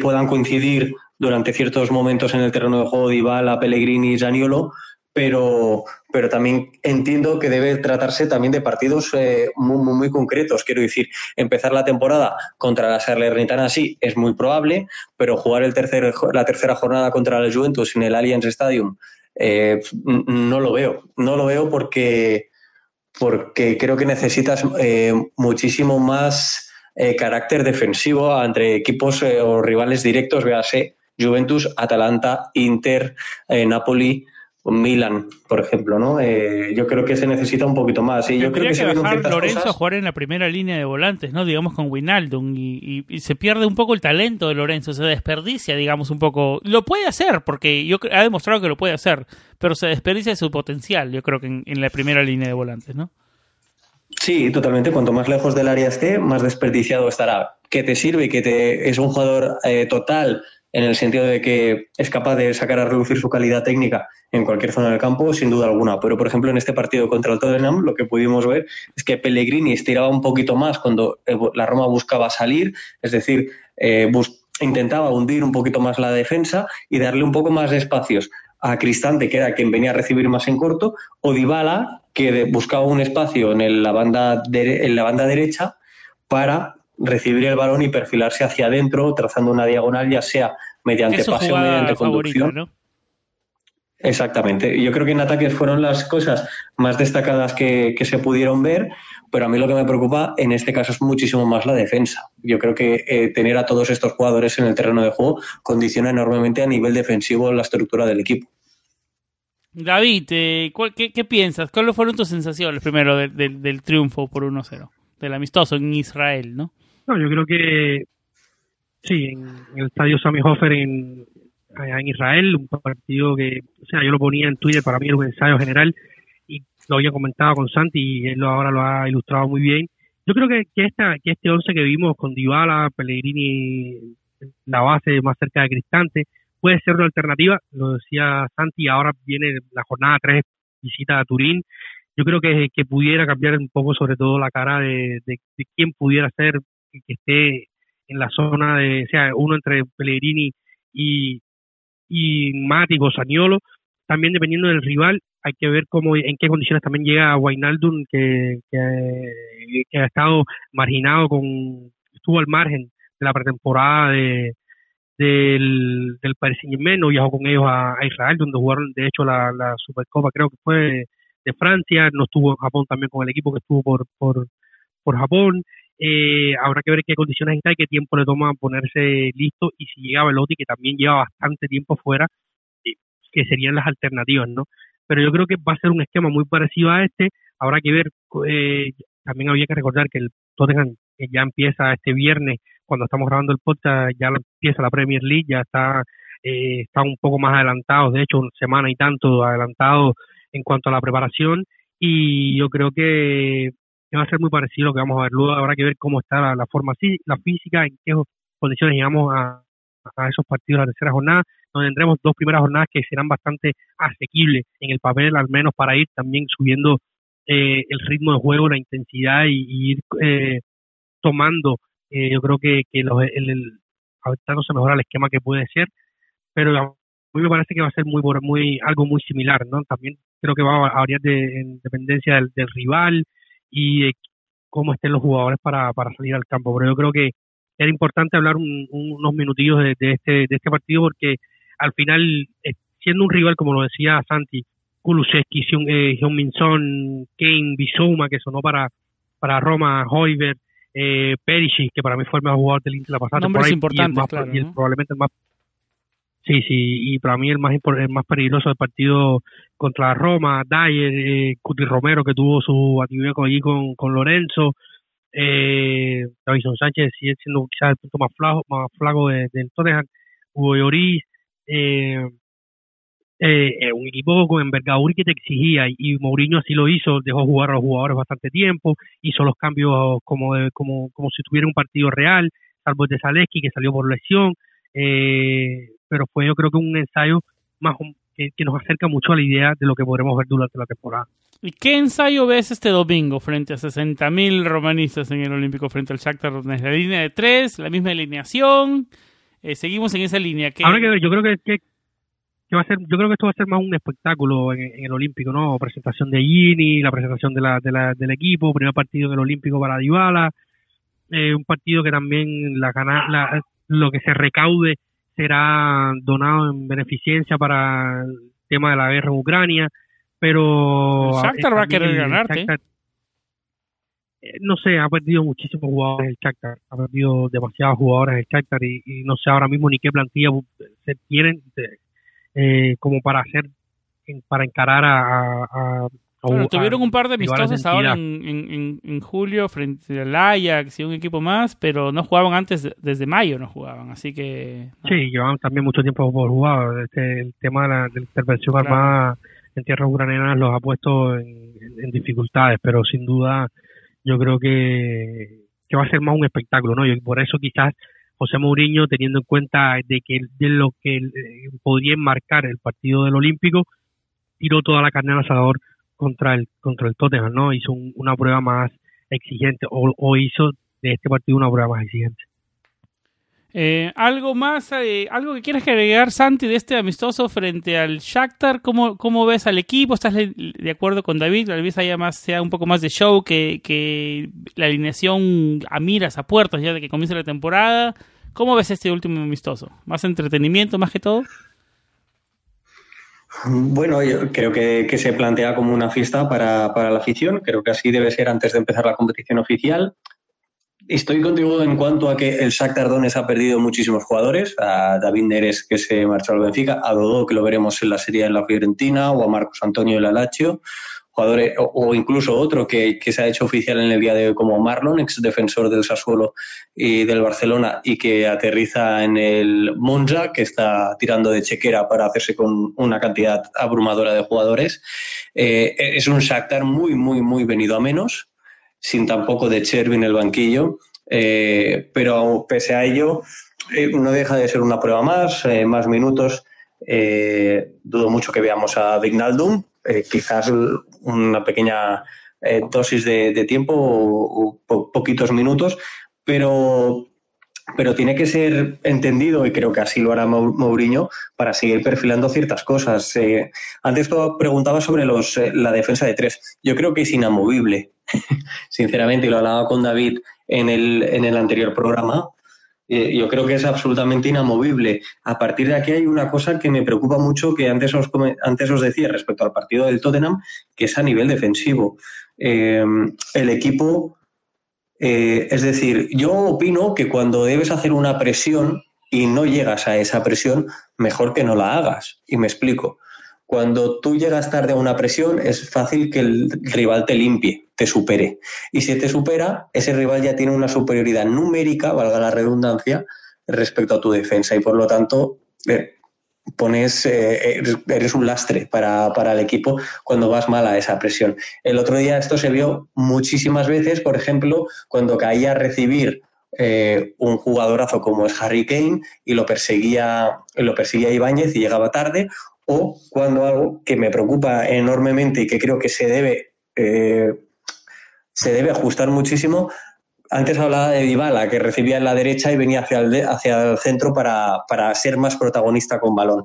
puedan coincidir durante ciertos momentos en el terreno de juego Dybala, Pellegrini y Zaniolo, pero, pero también entiendo que debe tratarse también de partidos eh, muy, muy, concretos. Quiero decir, empezar la temporada contra la Salernitana sí es muy probable, pero jugar el tercer, la tercera jornada contra la Juventus en el Allianz Stadium eh, no lo veo. No lo veo porque, porque creo que necesitas eh, muchísimo más eh, carácter defensivo entre equipos o rivales directos, véase Juventus, Atalanta, Inter, Napoli, Milan, por ejemplo, ¿no? yo creo que se necesita un poquito más. Y yo creo que, que bajar Lorenzo a jugar en la primera línea de volantes, ¿no? Digamos con Winaldum y, se pierde un poco el talento de Lorenzo, se desperdicia, digamos, un poco. Lo puede hacer, porque yo ha demostrado que lo puede hacer, pero se desperdicia su potencial, yo creo que en la primera línea de volantes, ¿no? Sí, totalmente. Cuanto más lejos del área esté, más desperdiciado estará. Que te sirve, que te, es un jugador eh, total en el sentido de que es capaz de sacar a reducir su calidad técnica en cualquier zona del campo, sin duda alguna. Pero, por ejemplo, en este partido contra el Tottenham, lo que pudimos ver es que Pellegrini estiraba un poquito más cuando eh, la Roma buscaba salir, es decir, eh, intentaba hundir un poquito más la defensa y darle un poco más de espacios a Cristante, que era quien venía a recibir más en corto, o Dybala, que buscaba un espacio en la banda, en la banda derecha para recibir el balón y perfilarse hacia adentro, trazando una diagonal, ya sea mediante pase o mediante conducción. Exactamente. Yo creo que en ataques fueron las cosas más destacadas que, se pudieron ver, pero a mí lo que me preocupa en este caso es muchísimo más la defensa. Yo creo que eh, tener a todos estos jugadores en el terreno de juego condiciona enormemente a nivel defensivo la estructura del equipo. David, eh, qué, piensas? ¿Cuáles fueron tus sensaciones primero del triunfo por 1-0? Del amistoso en Israel, ¿no? No, yo creo que sí, en, el estadio Sami Hofer en, en Israel, un partido que, o sea, yo lo ponía en Twitter, para mí era un ensayo general y lo había comentado con Santi y él ahora lo ha ilustrado muy bien. Yo creo que, que, esta, que este once que vimos con Dybala, Pellegrini, la base más cerca de Cristante, puede ser una alternativa, lo decía Santi, ahora viene la jornada 3, visita a Turín, yo creo que, que pudiera cambiar un poco sobre todo la cara de, de, quién pudiera ser que esté en la zona de, o sea, uno entre Pellegrini y, y Mático, Saniolo, también dependiendo del rival, hay que ver cómo, en qué condiciones también llega Wijnaldum, que, que, ha estado marginado con, estuvo al margen de la pretemporada de, del, del Paris Saint Germain, no viajó con ellos a, Israel, donde jugaron de hecho la, la Supercopa, creo que fue de Francia, no estuvo en Japón también con el equipo que estuvo por, por, por Japón, eh, habrá que ver qué condiciones está y qué tiempo le toma ponerse listo y si llega Velotti, que también lleva bastante tiempo fuera, eh, que serían las alternativas, ¿no? Pero yo creo que va a ser un esquema muy parecido a este, habrá que ver, eh, también había que recordar que el Tottenham ya empieza este viernes, cuando estamos grabando el podcast, ya empieza la Premier League, ya está, está un poco más adelantado, de hecho, una semana y tanto adelantado en cuanto a la preparación, y yo creo que va a ser muy parecido lo que vamos a ver. Luego habrá que ver cómo está la, forma, la física, en qué condiciones llegamos a, esos partidos de la tercera jornada, donde tendremos dos primeras jornadas que serán bastante asequibles en el papel, al menos para ir también subiendo eh, el ritmo de juego, la intensidad y, ir eh, tomando, eh, yo creo que, que los, el, el, se mejora el esquema que puede ser, pero a mí me parece que va a ser muy, muy algo muy similar, ¿no? También creo que va a variar de, en dependencia del rival, y de cómo estén los jugadores para, para salir al campo. Pero yo creo que era importante hablar unos minutillos de, este, de este partido porque al final, eh, siendo un rival, como lo decía Santi, Kulusevski, eh, Min Son, Kane, Bissouma, que sonó para, para Roma, Hoiber, eh, Perisic, que para mí fue el mejor jugador del Inter la pasada temporada. y, y probablemente el más Sí, sí, y para mí el más el más peligroso del partido contra Roma, Dyer, eh, Cuti Romero que tuvo su actividad allí con, con Lorenzo, eh, Davison Sánchez sigue siendo quizás el punto más flaco, más flaco del Tottenham, Hugo Lloris, eh, eh, un equipo con envergadura que te exigía y, Mourinho así lo hizo, dejó jugar a los jugadores bastante tiempo, hizo los cambios como como como si tuviera un partido real, salvo el de Zaleski que salió por lesión, eh, pero fue yo creo que un ensayo más que, nos acerca mucho a la idea de lo que podremos ver durante la temporada. ¿Y qué ensayo ves este domingo frente a 60.000 romanistas en el Olímpico frente al Shakhtar La línea de tres, la misma alineación, eh, seguimos en esa línea. que ver, yo creo que, que, va a ser, yo creo que esto va a ser más un espectáculo en, el Olímpico, ¿no? Presentación de Gini, la presentación de la, de la, del equipo, primer partido en el Olímpico para Dybala, eh, un partido que también la, la lo que se recaude será donado en beneficencia para el tema de la guerra en Ucrania, pero... Shakhtar va a querer ganarte. Eh, no sé, ha perdido muchísimos jugadores el Shakhtar, ha perdido demasiados jugadores el Shakhtar y, y no sé ahora mismo ni qué plantilla se tienen eh, como para hacer, para encarar a, bueno, tuvieron un par de amistosos ahora en, en, julio frente al Ajax y un equipo más, pero no jugaban antes, desde mayo no jugaban, así que... Sí, llevaban también mucho tiempo por jugar. Este, el tema de la, intervención armada en tierras ucranianas los ha puesto en, dificultades, pero sin duda yo creo que, que va a ser más un espectáculo, ¿no? Y por eso quizás José Mourinho, teniendo en cuenta de que de lo que eh, podría enmarcar el partido del Olímpico, tiró toda la carne al asador contra el contra el Tottenham, ¿no? Hizo una prueba más exigente o, hizo de este partido una prueba más exigente. Eh, algo más, eh, algo que quieras agregar, Santi, de este amistoso frente al Shakhtar. ¿Cómo, cómo ves al equipo? ¿Estás de acuerdo con David? Tal vez haya más, sea un poco más de show que, que la alineación a miras, a puertas ya de que comience la temporada. ¿Cómo ves este último amistoso? ¿Más entretenimiento más que todo? Bueno, yo creo que, se plantea como una fiesta para, para, la afición. Creo que así debe ser antes de empezar la competición oficial. Estoy contigo en cuanto a que el Shakhtar Donetsk ha perdido muchísimos jugadores. A David Neres, que se marchó al Benfica, a Dodó, que lo veremos en la serie en la Fiorentina, o a Marcos Antonio del Alacho jugadores, o, incluso otro que, se ha hecho oficial en el día de hoy como Marlon, ex defensor del Sassuolo y del Barcelona, y que aterriza en el Monza, que está tirando de chequera para hacerse con una cantidad abrumadora de jugadores. Eh, es un Shakhtar muy, muy, muy venido a menos, sin tampoco de Chervi en el banquillo, eh, pero pese a ello, eh, no deja de ser una prueba más, más minutos. dudo mucho que veamos a Vignaldum, eh, quizás una pequeña eh, dosis de, tiempo o, poquitos minutos, pero, pero tiene que ser entendido, y creo que así lo hará Mourinho, para seguir perfilando ciertas cosas. Eh, antes preguntaba sobre los, la defensa de tres. Yo creo que es inamovible, sinceramente, y lo hablaba con David en el, en el anterior programa. Yo creo que es absolutamente inamovible. A partir de aquí hay una cosa que me preocupa mucho, que antes os, antes os decía respecto al partido del Tottenham, que es a nivel defensivo. Eh, el equipo, eh, es decir, yo opino que cuando debes hacer una presión y no llegas a esa presión, mejor que no la hagas. Y me explico. Cuando tú llegas tarde a una presión, es fácil que el rival te limpie, te supere. Y si te supera, ese rival ya tiene una superioridad numérica, valga la redundancia, respecto a tu defensa. Y por lo tanto, eh, pones, eh, eres un lastre para, el equipo cuando vas mal a esa presión. El otro día esto se vio muchísimas veces, por ejemplo, cuando caía a recibir eh, un jugadorazo como es Harry Kane y lo perseguía, lo perseguía Ibáñez y llegaba tarde, o cuando algo que me preocupa enormemente y que creo que se debe, eh, se debe ajustar muchísimo, antes hablaba de Dybala, que recibía en la derecha y venía hacia el, hacia el centro para, ser más protagonista con balón.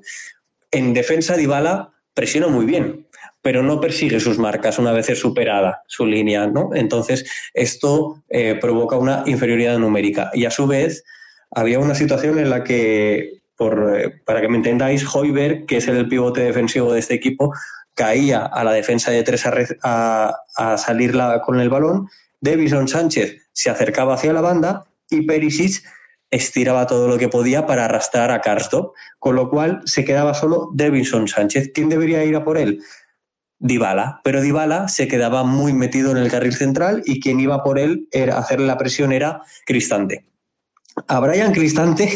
En defensa, Dybala presiona muy bien, pero no persigue sus marcas una vez es superada su línea, ¿no? Entonces, esto eh, provoca una inferioridad numérica. Y a su vez, había una situación en la que por, eh, para que me entendáis, Hoiberg, que es el pivote defensivo de este equipo, caía a la defensa de tres a, salir con el balón. Davison Sánchez se acercaba hacia la banda y Perisic estiraba todo lo que podía para arrastrar a Karsdorp, con lo cual se quedaba solo Davison Sánchez. ¿Quién debería ir a por él? Dybala, pero Dybala se quedaba muy metido en el carril central y quien iba por él era hacerle la presión era Cristante a Brian Cristante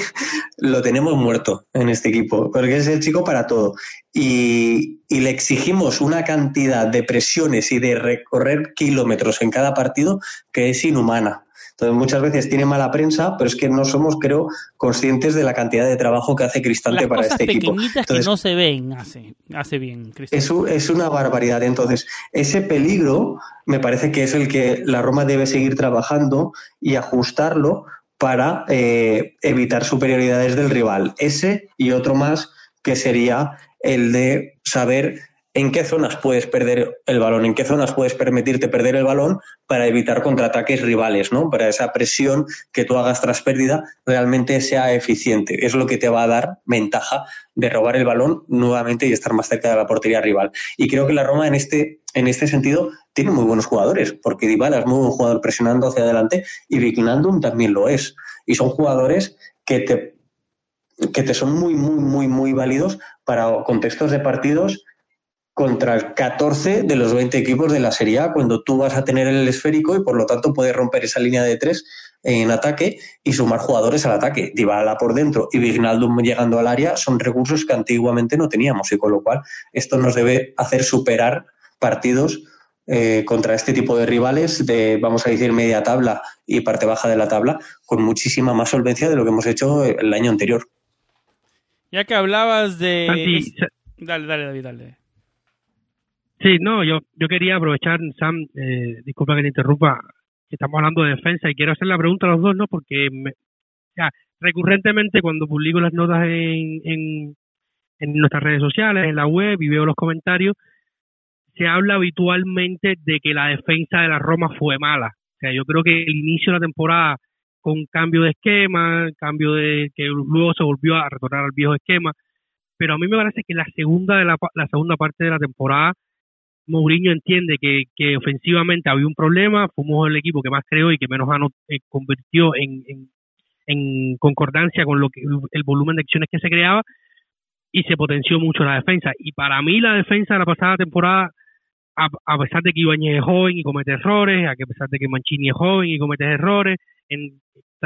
lo tenemos muerto en este equipo, porque es el chico para todo. Y, le exigimos una cantidad de presiones y de recorrer kilómetros en cada partido que es inhumana. Entonces, muchas veces tiene mala prensa, pero es que no somos, creo, conscientes de la cantidad de trabajo que hace Cristante para este equipo. Las que no se ven, hace, hace bien Cristante. Es, es una barbaridad. Entonces, ese peligro me parece que es el que la Roma debe seguir trabajando y ajustarlo para eh, evitar superioridades del rival. Ese y otro más que sería el de saber en qué zonas puedes perder el balón, en qué zonas puedes permitirte perder el balón para evitar contraataques rivales, ¿no? Para esa presión que tú hagas tras pérdida realmente sea eficiente. Es lo que te va a dar ventaja de robar el balón nuevamente y estar más cerca de la portería rival. Y creo que la Roma en este, en este sentido tiene muy buenos jugadores, porque Dybala es muy buen jugador presionando hacia adelante y Vikinandum también lo es. Y son jugadores que te, que te son muy, muy, muy, muy válidos para contextos de partidos contra el 14 de los 20 equipos de la Serie A, cuando tú vas a tener el esférico y por lo tanto puedes romper esa línea de tres en ataque y sumar jugadores al ataque. Dybala por dentro y Vignaldum llegando al área son recursos que antiguamente no teníamos y con lo cual esto nos debe hacer superar partidos eh, contra este tipo de rivales de, vamos a decir, media tabla y parte baja de la tabla con muchísima más solvencia de lo que hemos hecho el año anterior. Ya que hablabas de... Dale, dale, David, dale. Sí, no, yo, yo quería aprovechar, Sam, eh, disculpa que te interrumpa, que estamos hablando de defensa y quiero hacer la pregunta a los dos, ¿no? Porque recurrentemente cuando publico las notas en, en, en nuestras redes sociales, en la web y veo los comentarios, se habla habitualmente de que la defensa de la Roma fue mala. O sea, yo creo que el inicio de la temporada con cambio de esquema, cambio de que luego se volvió a retornar al viejo esquema, pero a mí me parece que la segunda de la, la segunda parte de la temporada Mourinho entiende que, ofensivamente había un problema, fuimos el equipo que más creó y que menos eh, convirtió en, concordancia con lo que el volumen de acciones que se creaba y se potenció mucho la defensa. Y para mí la defensa de la pasada temporada, a, pesar de que Ibañez es joven y comete errores, a pesar de que Mancini es joven y comete errores, en,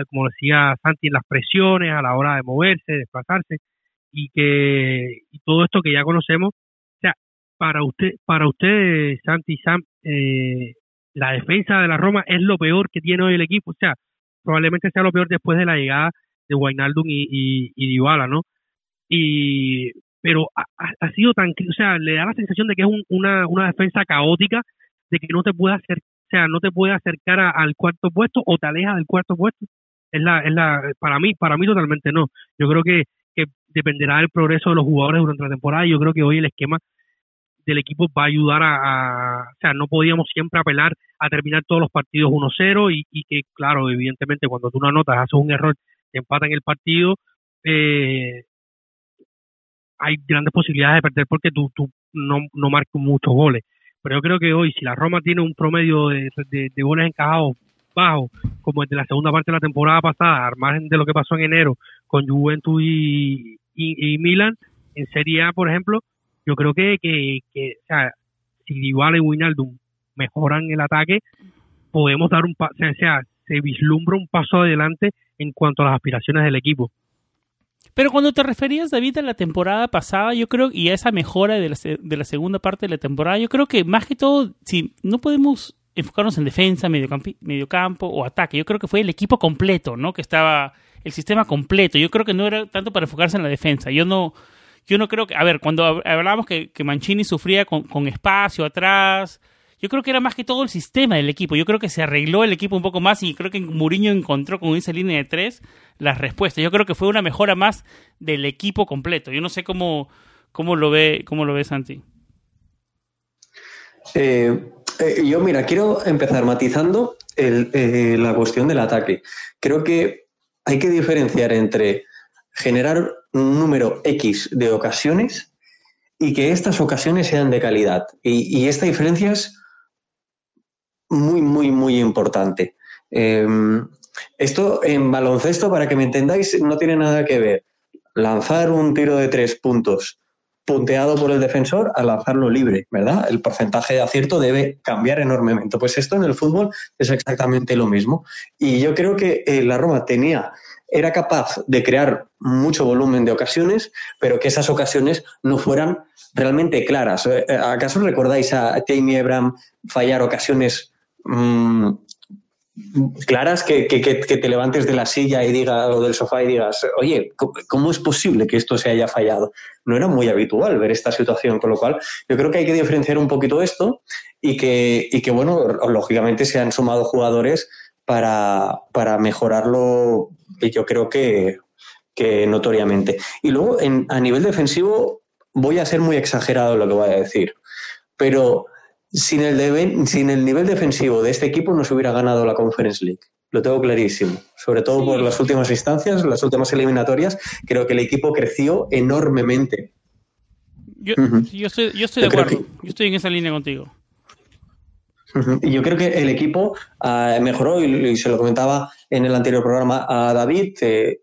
como decía Santi, en las presiones a la hora de moverse, desplazarse, y que y todo esto que ya conocemos, para usted, para usted, Santi Sam, eh, la defensa de la Roma es lo peor que tiene hoy el equipo, o sea, probablemente sea lo peor después de la llegada de Wijnaldum y, y, ¿no? Y pero ha, sido tan, o sea, le da la sensación de que es una, una defensa caótica, de que no te puede hacer, o sea, no te puede acercar al cuarto puesto o te aleja del cuarto puesto. Es la, es la, para mí, para mí totalmente no. Yo creo que, que dependerá del progreso de los jugadores durante la temporada y yo creo que hoy el esquema del equipo va a ayudar a, o sea, no podíamos siempre apelar a terminar todos los partidos 1-0 y, y, que, claro, evidentemente cuando tú no anotas, haces un error, te empatan el partido, eh, hay grandes posibilidades de perder porque tú, tú no, no marcas muchos goles. Pero yo creo que hoy, si la Roma tiene un promedio de, de, goles encajados bajo, como el de la segunda parte de la temporada pasada, al margen de lo que pasó en enero con Juventus y, y, Milan, en Serie A, por ejemplo, yo creo que, que, que o sea, si Dybala y Wijnaldum mejoran el ataque, podemos dar un paso, o sea, se vislumbra un paso adelante en cuanto a las aspiraciones del equipo. Pero cuando te referías, David, a la temporada pasada, yo creo, y a esa mejora de la, de la segunda parte de la temporada, yo creo que más que todo, si no podemos enfocarnos en defensa, medio campo o ataque, yo creo que fue el equipo completo, ¿no? Que estaba el sistema completo. Yo creo que no era tanto para enfocarse en la defensa. Yo no, yo no creo que, a ver, cuando hablábamos que, que Mancini sufría con, con espacio atrás, yo creo que era más que todo el sistema del equipo. Yo creo que se arregló el equipo un poco más y creo que Mourinho encontró con esa línea de tres las respuestas. Yo creo que fue una mejora más del equipo completo. Yo no sé cómo, cómo lo ve, cómo lo ve Santi. Eh, eh, yo, mira, quiero empezar matizando eh, la cuestión del ataque. Creo que hay que diferenciar entre generar un número X de ocasiones y que estas ocasiones sean de calidad. Y, esta diferencia es muy, muy, muy importante. Em, esto en baloncesto, para que me entendáis, no tiene nada que ver lanzar un tiro de tres puntos punteado por el defensor a lanzarlo libre, ¿verdad? El porcentaje de acierto debe cambiar enormemente. Pues esto en el fútbol es exactamente lo mismo. Y yo creo que eh, la Roma tenía, era capaz de crear mucho volumen de ocasiones, pero que esas ocasiones no fueran realmente claras. Eh, ¿Acaso recordáis a Tammy Abraham fallar ocasiones mmm, claras que, que, que, te levantes de la silla y digas, o del sofá y digas, oye, ¿cómo es posible que esto se haya fallado? No era muy habitual ver esta situación, con lo cual yo creo que hay que diferenciar un poquito esto y que, y que bueno, lógicamente se han sumado jugadores para, para mejorarlo, yo creo que, que notoriamente. Y luego, en, a nivel defensivo, voy a ser muy exagerado en lo que voy a decir, pero sin el, sin el nivel defensivo de este equipo no se hubiera ganado la Conference League. Lo tengo clarísimo. Sobre todo por las últimas instancias, las últimas eliminatorias, creo que el equipo creció enormemente. Yo, estoy, de acuerdo. yo estoy en esa línea contigo. Y yo creo que el equipo ah, mejoró, y, se lo comentaba en el anterior programa a David,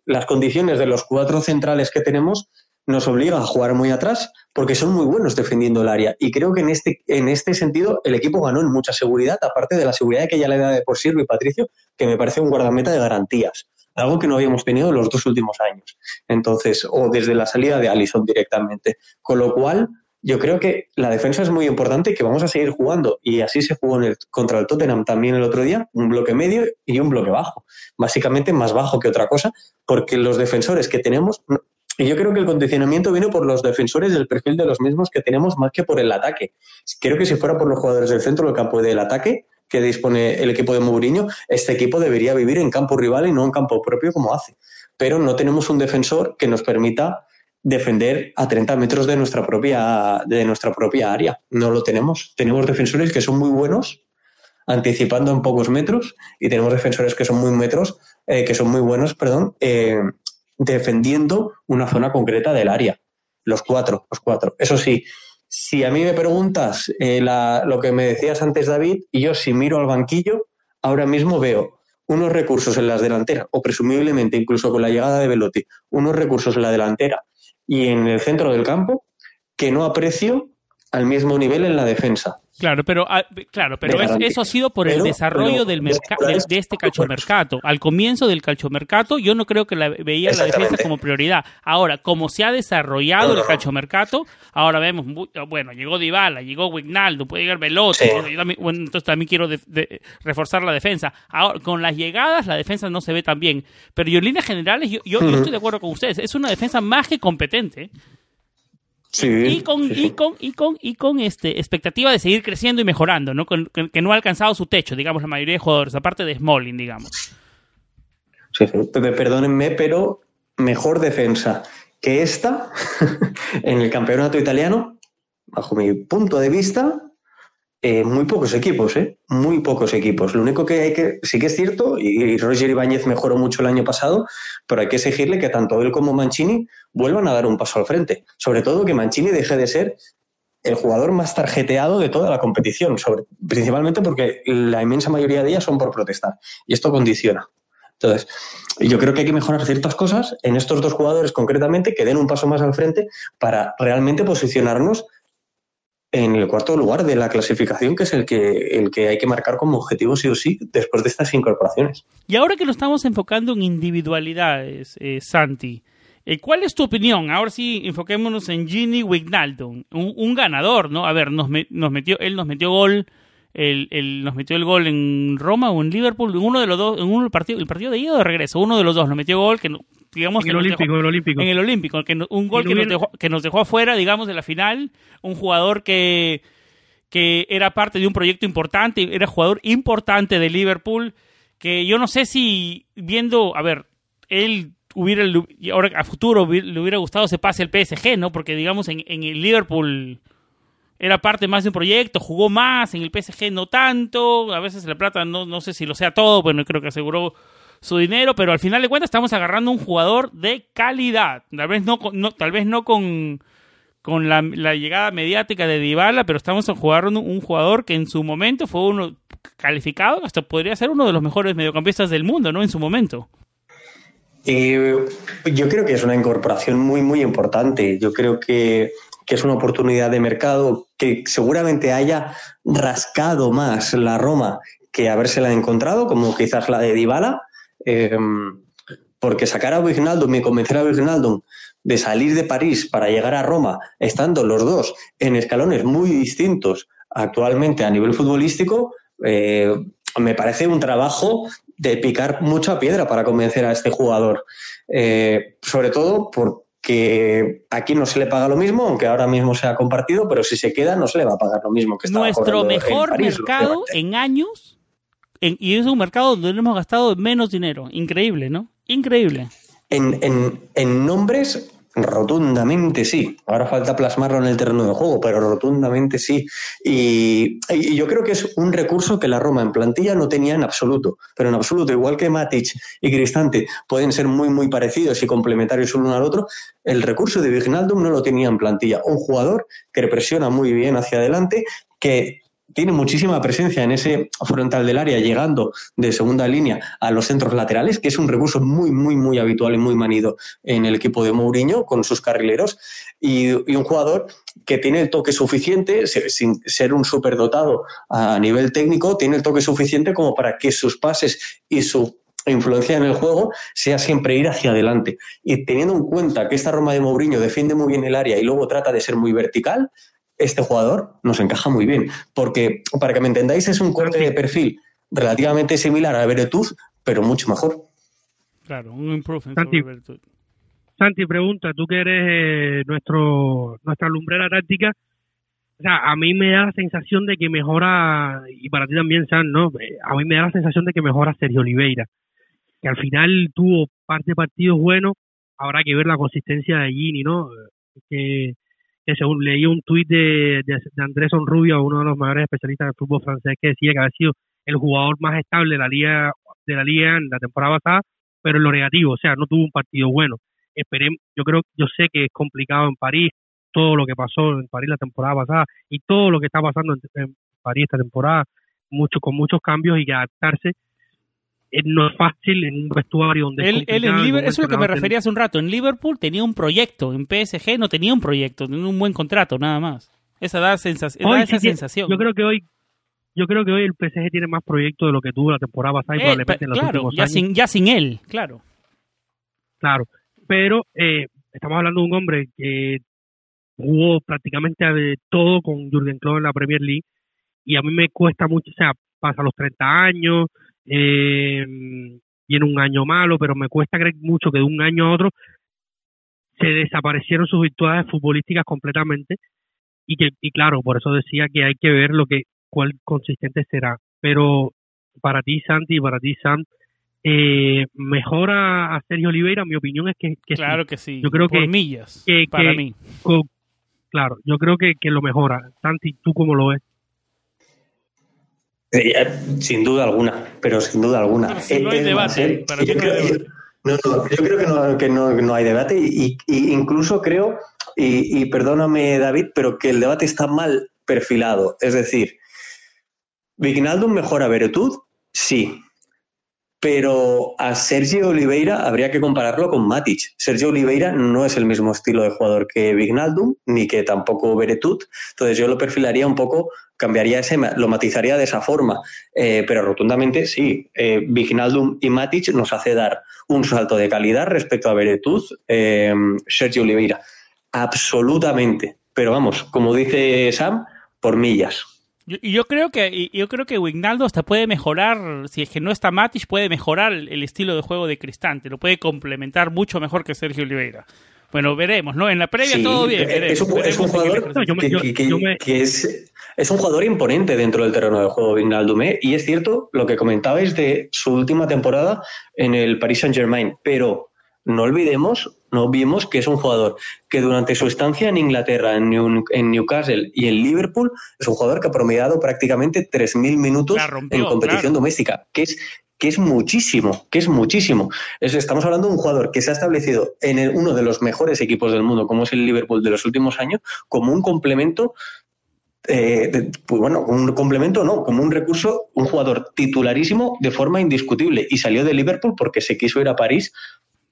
las condiciones de los cuatro centrales que tenemos nos obliga a jugar muy atrás porque son muy buenos defendiendo el área. Y creo que en este, en este sentido el equipo ganó en mucha seguridad, aparte de la seguridad que ya le da de por Sirvi Patricio, que me parece un guardameta de garantías, algo que no habíamos tenido en los dos últimos años. Entonces, o desde la salida de Allison directamente. Con lo cual, yo creo que la defensa es muy importante y que vamos a seguir jugando. Y así se jugó en el, contra el Tottenham también el otro día, un bloque medio y un bloque bajo. Básicamente más bajo que otra cosa, porque los defensores que tenemos y yo creo que el condicionamiento viene por los defensores del perfil de los mismos que tenemos más que por el ataque. Creo que si fuera por los jugadores del centro del campo del ataque que dispone el equipo de Mourinho, este equipo debería vivir en campo rival y no en campo propio como hace. Pero no tenemos un defensor que nos permita defender a 30 metros de nuestra propia, de nuestra propia área. No lo tenemos. Tenemos defensores que son muy buenos anticipando en pocos metros y tenemos defensores que son muy metros, eh, que son muy buenos, perdón, eh, defendiendo una zona concreta del área. los cuatro, los cuatro. Eso sí, si a mí me preguntas eh, lo que me decías antes, David, y yo si miro al banquillo, ahora mismo veo unos recursos en las delanteras, o presumiblemente incluso con la llegada de Velotti, unos recursos en la delantera y en el centro del campo que no aprecio al mismo nivel en la defensa. Claro, pero ah, claro, pero eso ha sido por el desarrollo del mercado de, este calchomercato. Al comienzo del calchomercato, yo no creo que la, veía la defensa como prioridad. Ahora, como se ha desarrollado el calchomercato, ahora vemos, bueno, llegó Dybala, llegó Wignaldo, puede llegar Velotti, bueno, entonces también quiero reforzar la defensa. Ahora, con las llegadas, la defensa no se ve tan bien, pero yo en líneas generales, yo, yo estoy de acuerdo con ustedes, es una defensa más que competente y con, y con, y con, y con este expectativa de seguir creciendo y mejorando, ¿no? que no ha alcanzado su techo, digamos, la mayoría de jugadores, aparte de Smalling, digamos. Sí, perdónenme, pero mejor defensa que esta en el campeonato italiano, bajo mi punto de vista, eh, muy pocos equipos, ¿eh? Muy pocos equipos. Lo único que hay que, sí que es cierto, y Roger Ibáñez mejoró mucho el año pasado, pero hay que exigirle que tanto él como Mancini vuelvan a dar un paso al frente. Sobre todo que Mancini deje de ser el jugador más tarjeteado de toda la competición, sobre, principalmente porque la inmensa mayoría de ellas son por protestar. Y esto condiciona. Entonces, yo creo que hay que mejorar ciertas cosas en estos dos jugadores concretamente que den un paso más al frente para realmente posicionarnos en el cuarto lugar de la clasificación, que es el que, el que hay que marcar como objetivo sí o sí después de estas incorporaciones. Y ahora que lo estamos enfocando en individualidades, eh, Santi, eh, ¿cuál es tu opinión? Ahora sí, enfoquémonos en Gini Wijnaldum, un, ganador, ¿no? A ver, nos, nos metió, él nos metió gol, el, nos metió el gol en Roma o en Liverpool, en uno de los dos, en uno partido, el partido de ida o de regreso, uno de los dos nos metió gol que digamos en el olímpico, el olímpico. En el olímpico, que, un gol que nos, dejó, que nos dejó afuera, digamos, de la final, un jugador que que era parte de un proyecto importante, era jugador importante de Liverpool, que yo no sé si viendo, a ver, él hubiera, ahora a futuro le hubiera gustado se pase el PSG, ¿no? Porque digamos en, en el Liverpool era parte más de un proyecto, jugó más, en el PSG no tanto, a veces la plata no, no sé si lo sea todo, bueno, creo que aseguró su dinero, pero al final de cuentas estamos agarrando un jugador de calidad, tal vez no, tal vez no con, con la, llegada mediática de Dybala, pero estamos jugando un jugador que en su momento fue uno calificado, hasta podría ser uno de los mejores mediocampistas del mundo, ¿no? En su momento. yo creo que es una incorporación muy, muy importante. Yo creo que que es una oportunidad de mercado que seguramente haya rascado más la Roma que habérsela encontrado, como quizás la de Dybala, em, porque sacar a Wijnaldum y convencer a Wijnaldum de salir de París para llegar a Roma, estando los dos en escalones muy distintos actualmente a nivel futbolístico, eh, me parece un trabajo de picar mucha piedra para convencer a este jugador. Eh, sobre todo por, que aquí no se le paga lo mismo, aunque ahora mismo sea compartido, pero si se queda no se le va a pagar lo mismo que Nuestro mejor mercado en años, y es un mercado donde hemos gastado menos dinero. Increíble, ¿no? Increíble. En, en, en nombres Rotundamente sí. Ahora falta plasmarlo en el terreno de juego, pero rotundamente sí. Y, yo creo que es un recurso que la Roma en plantilla no tenía en absoluto. Pero en absoluto, igual que Matic y Cristante pueden ser muy, muy parecidos y complementarios uno al otro, el recurso de Vignaldum no lo tenía en plantilla. Un jugador que presiona muy bien hacia adelante, que tiene muchísima presencia en ese frontal del área, llegando de segunda línea a los centros laterales, que es un recurso muy, muy, muy habitual y muy manido en el equipo de Mourinho con sus carrileros, y, un jugador que tiene el toque suficiente, sin ser un superdotado a nivel técnico, tiene el toque suficiente como para que sus pases y su influencia en el juego sea siempre ir hacia adelante. Y teniendo en cuenta que esta Roma de Mourinho defiende muy bien el área y luego trata de ser muy vertical, este jugador nos encaja muy bien. Porque, para que me entendáis, es un corte de perfil relativamente similar a Beretuz, pero mucho mejor. Claro, un improvement Santi, Santi, pregunta, tú que eres eh, nuestro nuestra lumbrera táctica, o sea, a mí me da la sensación de que mejora, y para ti también, San, ¿no? Eh, a mí me da la sensación de que mejora Sergio Oliveira, que al final tuvo parte de partidos buenos, habrá que ver la consistencia de Gini, ¿no? Que que según leí un tuit de, de, Andrés Onrubio, uno de los mayores especialistas del fútbol francés, que decía que había sido el jugador más estable de la liga de la liga en la temporada pasada, pero en lo negativo, o sea, no tuvo un partido bueno. esperemos, yo creo, yo sé que es complicado en París, todo lo que pasó en París la temporada pasada y todo lo que está pasando en, París esta temporada, mucho, con muchos cambios y que adaptarse no es fácil en un vestuario donde él, él en Liverpool, eso es lo que me refería hace un rato. En Liverpool tenía un proyecto, en PSG no tenía un proyecto, tenía un buen contrato, nada más. Esa da, sensación, esa sensación. Yo creo que hoy yo creo que hoy el PSG tiene más proyecto de lo que tuvo la temporada pasada y eh, probablemente en los claro, últimos ya años. Sin, ya sin él, claro. Claro, pero eh, estamos hablando de un hombre que jugó prácticamente de todo con Jurgen Klopp en la Premier League y a mí me cuesta mucho, o sea, pasa los 30 años, eh, viene un año malo, pero me cuesta creer mucho que de un año a otro se desaparecieron sus virtudes futbolísticas completamente y que y claro, por eso decía que hay que ver lo que cuál consistente será. Pero para ti, Santi, y para ti, Sam, eh, mejora a Sergio Oliveira, mi opinión es que, claro que sí, yo creo por que, millas que, para mí. claro, yo creo que, que lo mejora. Santi, ¿tú cómo lo ves? Eh, sin duda alguna, pero sin duda alguna. no hay debate. yo, creo, que, no, hay debate y, incluso creo, y, perdóname David, pero que el debate está mal perfilado. Es decir, ¿Vignaldum mejora Veretud? Sí, pero a Sergio Oliveira habría que compararlo con Matic. Sergio Oliveira no es el mismo estilo de jugador que Vignaldum, ni que tampoco Beretut, entonces yo lo perfilaría un poco, cambiaría ese, lo matizaría de esa forma, eh, pero rotundamente sí, eh, Vignaldum y Matic nos hace dar un salto de calidad respecto a Beretut, eh, Sergio Oliveira, absolutamente, pero vamos, como dice Sam, por millas. Yo, yo creo que yo creo que Wignaldo hasta puede mejorar, si es que no está Matic, puede mejorar el, estilo de juego de Cristante, lo puede complementar mucho mejor que Sergio Oliveira. Bueno, veremos, ¿no? En la previa todo bien. es, un, jugador que, es, es, un jugador imponente dentro del terreno de juego Vignaldum, ¿eh? y es cierto lo que comentabais de su última temporada en el Paris Saint Germain, pero no olvidemos, no vimos que es un jugador que durante su estancia en Inglaterra, en, Newcastle y en Liverpool, es un jugador que ha promediado prácticamente 3.000 minutos en competición doméstica, que es que es muchísimo, que es muchísimo. estamos hablando de un jugador que se ha establecido en uno de los mejores equipos del mundo, como es el Liverpool de los últimos años, como un complemento eh, pues bueno, un complemento no, como un recurso, un jugador titularísimo de forma indiscutible y salió de Liverpool porque se quiso ir a París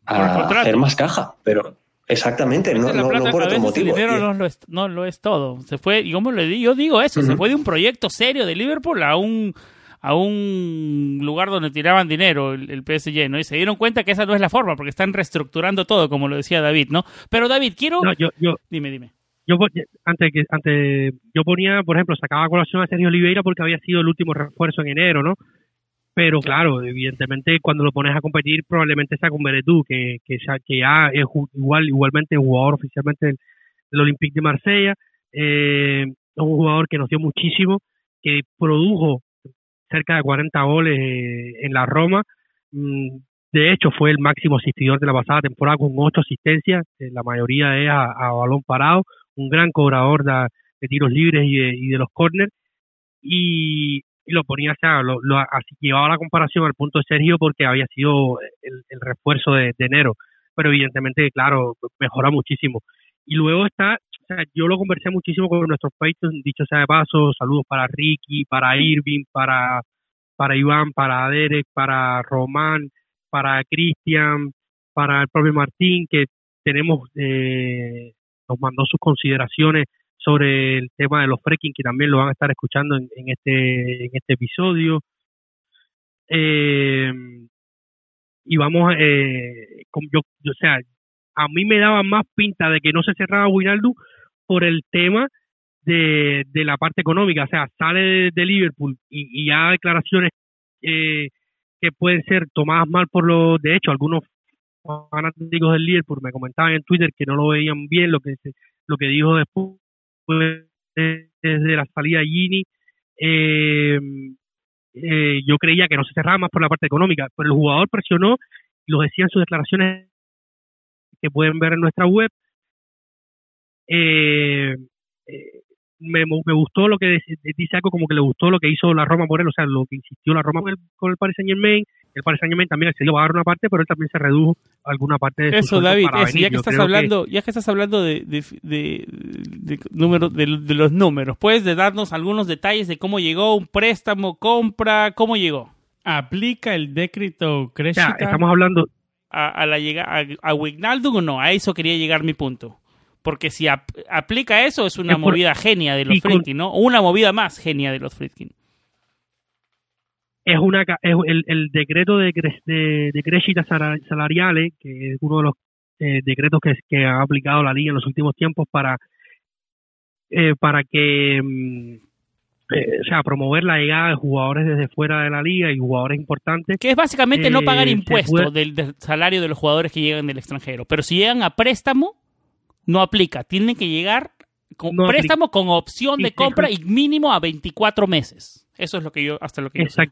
a hacer más caja, pero exactamente, no, por otro motivo. El dinero no lo, es, no lo es todo. Se fue, y como le yo digo eso, se fue de un proyecto serio de Liverpool a un a un lugar donde tiraban dinero el, el, PSG, ¿no? Y se dieron cuenta que esa no es la forma, porque están reestructurando todo, como lo decía David, ¿no? Pero David, quiero... yo, yo, dime, dime. Yo, antes antes yo ponía, por ejemplo, sacaba colación a Sergio Oliveira porque había sido el último refuerzo en enero, ¿no? pero claro, evidentemente cuando lo pones a competir probablemente sea con Beretú, que, que, ya, que ya es igual, igualmente jugador oficialmente del, Olympique de Marsella, eh, un jugador que nos dio muchísimo, que produjo cerca de 40 goles eh, en la Roma, mm, de hecho fue el máximo asistidor de la pasada temporada con ocho asistencias, eh, la mayoría es a, balón parado, un gran cobrador de, tiros libres y de, y de los córneres, y y lo ponía, o sea, lo, así llevaba la comparación al punto de Sergio porque había sido el, refuerzo de, enero, pero evidentemente, claro, mejora muchísimo. Y luego está, o sea, yo lo conversé muchísimo con nuestros países, dicho sea de paso, saludos para Ricky, para Irving, para, para Iván, para Derek, para Román, para Cristian, para el propio Martín, que tenemos, eh, nos mandó sus consideraciones sobre el tema de los fracking, que también lo van a estar escuchando en, este, en este episodio. Eh, y vamos, eh, yo, o sea, a mí me daba más pinta de que no se cerraba Winaldo por el tema de, la parte económica, o sea, sale de, Liverpool y, y declaraciones eh, que pueden ser tomadas mal por los, de hecho, algunos fanáticos del Liverpool me comentaban en Twitter que no lo veían bien lo que lo que dijo después desde la salida de Gini. Eh, eh, yo creía que no se cerraba más por la parte económica, pero el jugador presionó, lo decían sus declaraciones que pueden ver en nuestra web. Eh, me, me, gustó lo que dice algo como que le gustó lo que hizo la Roma por él, o sea, lo que insistió la Roma con el, con el Paris Saint Germain, el Paris Saint Germain también accedió a dar una parte, pero él también se redujo alguna parte de su Eso, sueldo David, para eso, venir. ya que Yo estás hablando, ya que estás hablando de, de, de, de números- de- de los números, ¿puedes de darnos algunos detalles de cómo llegó un préstamo, compra, cómo llegó? ¿Aplica el decreto o sea, Creshita? estamos hablando, a, a la llega a, a Wijnaldum o no, a eso quería llegar mi punto. Porque si ap- aplica eso es una Es por- movida genia de los con- Friedkin, ¿no? O una movida más genia de los Friedkin. Es una es el, el decreto de, de, de créditos sala- salariales, que es uno de los eh, decretos que, que ha aplicado la liga en los últimos tiempos para eh, para que mm, eh, o sea promover la llegada de jugadores desde fuera de la liga y jugadores importantes Que es básicamente no Eh, pagar impuestos puede- del, del salario de los jugadores que llegan del extranjero. Pero si llegan a préstamo, no aplica. Tienen que llegar con No aplica. préstamo con opción de compra y mínimo a 24 meses. Eso es lo que yo, hasta lo que yo sé.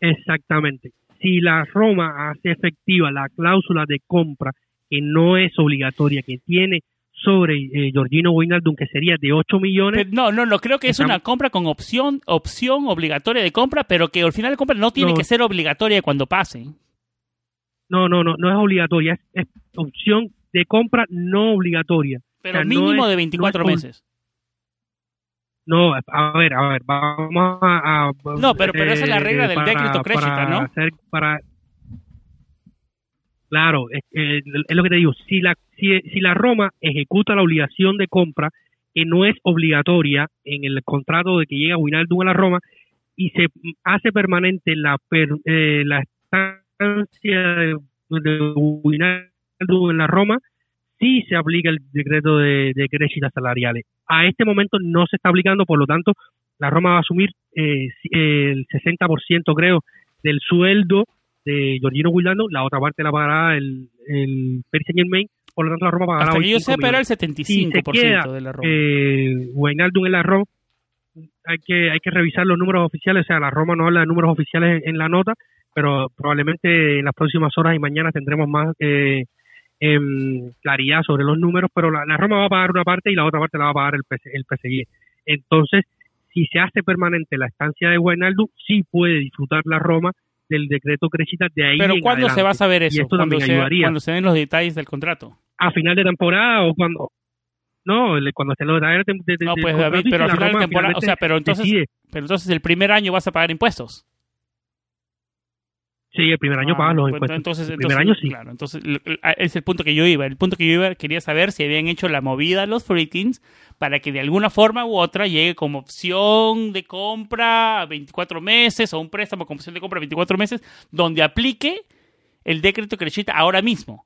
Exact- exactamente si la Roma hace efectiva la cláusula de compra que no es obligatoria que tiene sobre eh, Georgino Wijnaldum que sería de 8 millones Pero no, no, no, creo que es Estamos- una compra con opción, opción obligatoria de compra, pero que al final de compra no tiene No. que ser obligatoria cuando pase. No, no, no, no es obligatoria, es, es opción de compra no obligatoria. Pero O sea, no mínimo es- de 24 no es- meses. No, a ver, a ver, vamos a... a- No, pero- pero esa es la regla del Creshita, para ¿no? hacer- para... Claro, es, eh, es lo que te digo, si la, si, si la Roma ejecuta la obligación de compra, que no es obligatoria en el contrato de que llega Wijnaldum a la Roma, y se hace permanente la, per- eh, la estancia de, de Wijnaldum en la Roma, sí se aplica el decreto de, de créditos salariales. A este momento no se está aplicando, por lo tanto, la Roma va a asumir eh, si- el 60% creo del sueldo de Giorgino Wijnaldum, la otra parte la pagará el, el Paris Saint-Germain, por lo tanto la Roma pagará Hasta que yo 25 sepa era el millones. 75% queda, de la Roma. Eh, Wijnaldum en la Roma, hay que, hay que revisar los números oficiales, o sea, la Roma no habla de números oficiales en, en la nota, pero probablemente en las próximas horas y mañana tendremos más eh, em, claridad sobre los números, pero la, la Roma va a pagar una parte y la otra parte la va a pagar el, PS el PSG. Entonces, si se hace permanente la estancia de Wijnaldum, sí puede disfrutar la Roma del decreto Crechita de ahí Pero en ¿cuándo se va a saber Y eso? esto Cuando también se, ayudaría. cuando se den los detalles del contrato. a final de temporada o cuando no cuando estén los detalles de, de- de- No, pues David, y pero a final de temporada, o sea, pero entonces, decide. pero entonces el primer año vas a pagar impuestos. Sí el primer año Ah, pagas los pues, impuestos Entonces, el primer entonces, año sí Claro, entonces l- l- a- es el punto que yo iba. El punto que yo iba quería saber si habían hecho la movida los Freakins para que de alguna forma u otra llegue como opción de compra a 24 meses o un préstamo como opción de compra a 24 meses donde aplique el decreto Crechita ahora mismo.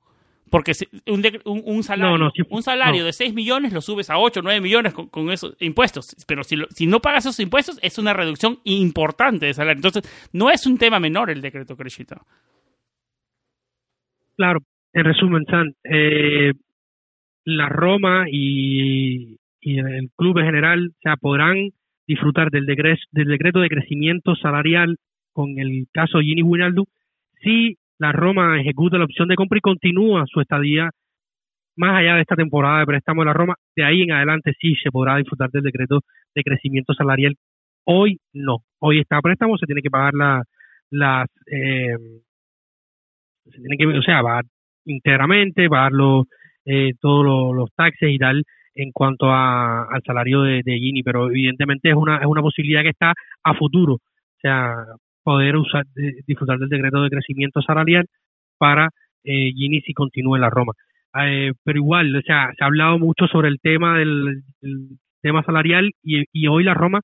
Porque un, un, un salario, No, no, sí, un salario no. de 6 millones lo subes a 8 o 9 millones con, con esos impuestos. Pero si, lo- si no pagas esos impuestos, es una reducción importante de salario. Entonces, no es un tema menor el decreto Crechita. claro en resumen San eh, la Roma y, y el club en general o sea podrán disfrutar del decreto del decreto de crecimiento salarial con el caso de Gini Wijnaldum si la Roma ejecuta la opción de compra y continúa su estadía más allá de esta temporada de préstamo de la Roma, de ahí en adelante sí se podrá disfrutar del decreto de crecimiento salarial. Hoy no, hoy está préstamo, se tiene que pagar la, las, eh, se tiene que, o sea, pagar íntegramente, pagar los, eh, todos los, los taxes y tal en cuanto a, al salario de, de Gini, pero evidentemente es una, es una posibilidad que está a futuro, o sea, poder usar, disfrutar del decreto de crecimiento salarial para eh, Gini si continúa la Roma. Eh, pero igual, o sea, se ha hablado mucho sobre el tema del, tema salarial y, hoy la Roma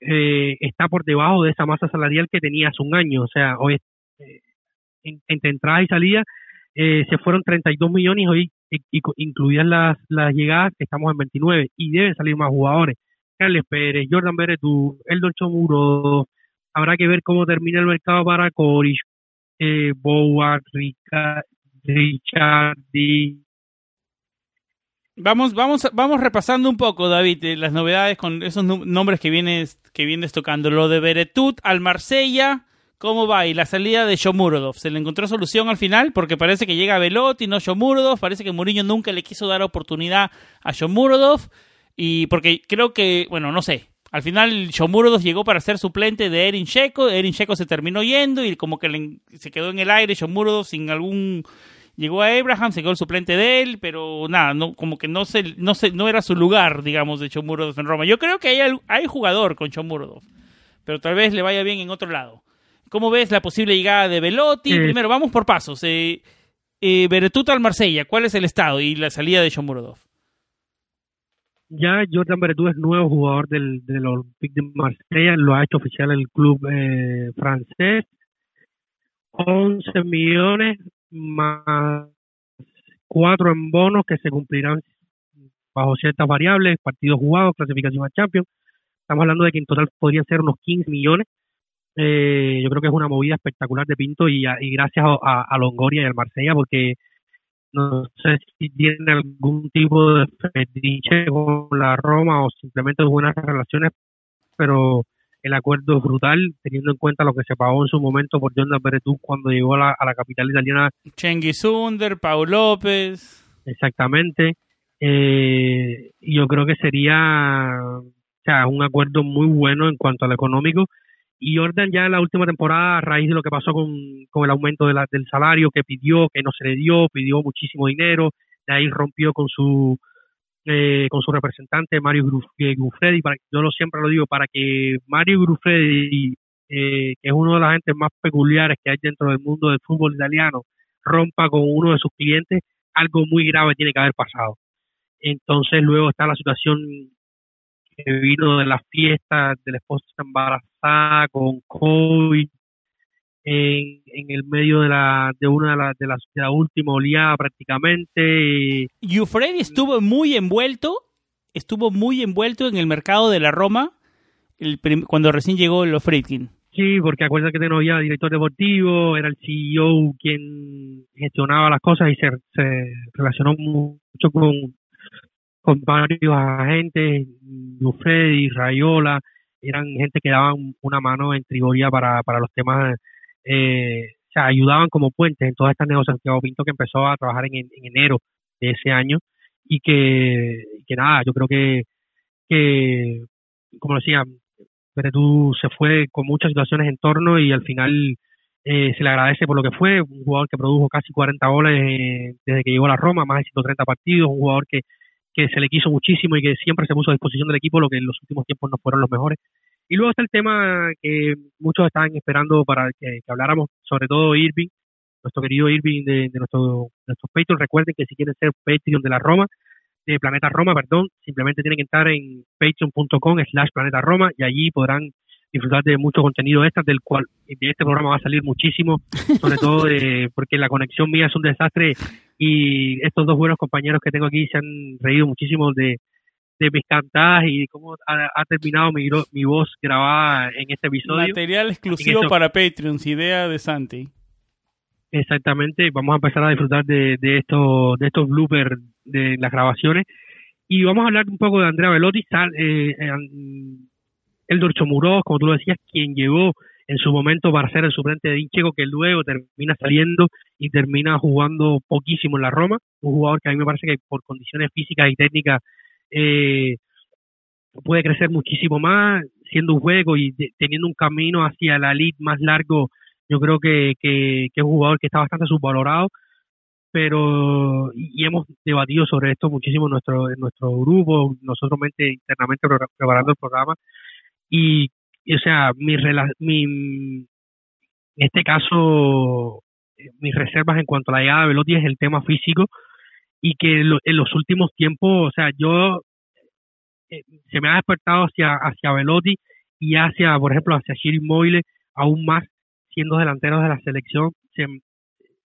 eh, está por debajo de esa masa salarial que tenía hace un año. O sea, hoy eh, en- entre entradas y salidas eh, se fueron 32 millones hoy, incluidas las, las llegadas, estamos en 29 y deben salir más jugadores. Carles Pérez, Jordan Beretú, Eldon Chomuro, habrá que ver cómo termina el mercado para Corish, eh, Richardi, Vamos, vamos, vamos repasando un poco, David, eh, las novedades con esos nombres que vienes, que vienes tocando. Lo de Beretut al Marsella, ¿cómo va? Y la salida de Shomurodov. ¿Se le encontró solución al final? Porque parece que llega Velotti, no Shomurodov. Parece que Mourinho nunca le quiso dar oportunidad a Shomurodov. Y porque creo que, bueno, no sé. Al final, Shomurodov llegó para ser suplente de Erin Sheko. Erin Sheko se terminó yendo y como que se quedó en el aire Shomurodov sin algún. Llegó a Abraham, se quedó el suplente de él, pero nada, no, como que no se, no se, no era su lugar, digamos, de Shomurodov en Roma. Yo creo que hay, hay jugador con Shomurodov, pero tal vez le vaya bien en otro lado. ¿Cómo ves la posible llegada de Velotti? Primero, vamos por pasos. Eh, eh, Beretuta al Marsella, ¿cuál es el estado y la salida de Shomurodov? Ya Jordan Beretú es nuevo jugador del, del Olympique de Marsella, lo ha hecho oficial el club eh, francés. 11 millones más 4 en bonos que se cumplirán bajo ciertas variables, partidos jugados, clasificación a Champions. Estamos hablando de que en total podrían ser unos 15 millones. Eh, yo creo que es una movida espectacular de Pinto y, y gracias a, a Longoria y al Marsella porque no sé si tiene algún tipo de fetiche con la Roma o simplemente buenas relaciones, pero el acuerdo es brutal, teniendo en cuenta lo que se pagó en su momento por Jordan Beretú cuando llegó a la, a la capital italiana. Cengiz Under, Paul López. Exactamente. Eh, yo creo que sería o sea, un acuerdo muy bueno en cuanto al económico y Jordan ya en la última temporada, a raíz de lo que pasó con, el aumento de la, del salario que pidió, que no se le dio, pidió muchísimo dinero, de ahí rompió con su eh, con su representante Mario eh, Gruffredi, para, yo lo siempre lo digo, para que Mario Gruffredi, eh, que es uno de las gentes más peculiares que hay dentro del mundo del fútbol italiano, rompa con uno de sus clientes, algo muy grave tiene que haber pasado. Entonces luego está la situación que vino de las fiestas de la esposa con COVID en, en el medio de la de una de las de, las, de la última oleada prácticamente. Freddy estuvo muy envuelto, estuvo muy envuelto en el mercado de la Roma el cuando recién llegó los Friedkin. Sí, porque acuérdate que no había director deportivo, era el CEO quien gestionaba las cosas y se, se relacionó mucho con, con varios agentes, Lufredi, Rayola, eran gente que daban una mano en Trigoria para, para los temas, eh, o sea, ayudaban como puentes en todas estas negociaciones. Santiago Pinto que empezó a trabajar en, enero de ese año y que, nada, yo creo que, que como decía, tú se fue con muchas situaciones en torno y al final eh, se le agradece por lo que fue, un jugador que produjo casi 40 goles eh, desde que llegó a la Roma, más de 130 partidos, un jugador que que se le quiso muchísimo y que siempre se puso a disposición del equipo, lo que en los últimos tiempos no fueron los mejores. Y luego está el tema que muchos estaban esperando para que, habláramos, sobre todo Irving, nuestro querido Irving de, nuestro, nuestros Patreon. Recuerden que si quieren ser Patreon de la Roma, de Planeta Roma, perdón, simplemente tienen que entrar en patreon.com slash Planeta Roma y allí podrán disfrutar de mucho contenido extra, del cual de este programa va a salir muchísimo, sobre todo porque la conexión mía es un desastre y estos dos buenos compañeros que tengo aquí se han reído muchísimo de, mis cantadas y cómo ha, terminado mi, mi voz grabada en este episodio. Material exclusivo para Patreons, idea de Santi. Exactamente, vamos a empezar a disfrutar de, de, estos, de estos bloopers de las grabaciones y vamos a hablar un poco de Andrea Velotti, eh, el Muroz, como tú lo decías, quien llegó en su momento para ser el suplente de Dincheco, que luego termina saliendo y termina jugando poquísimo en la Roma. Un jugador que a mí me parece que por condiciones físicas y técnicas eh, puede crecer muchísimo más, siendo un juego y teniendo un camino hacia la elite más largo. Yo creo que, que, es un jugador que está bastante subvalorado pero y, hemos debatido sobre esto muchísimo en nuestro en nuestro grupo nosotros internamente preparando el programa y, o sea, mi, mi, en este caso, eh, mis reservas en cuanto a la llegada de Velotti es el tema físico y que en los últimos tiempos, o sea, yo eh, se me ha despertado hacia, hacia Velotti y hacia, por ejemplo, hacia Shiri Moile, aún más siendo delanteros de la selección, se,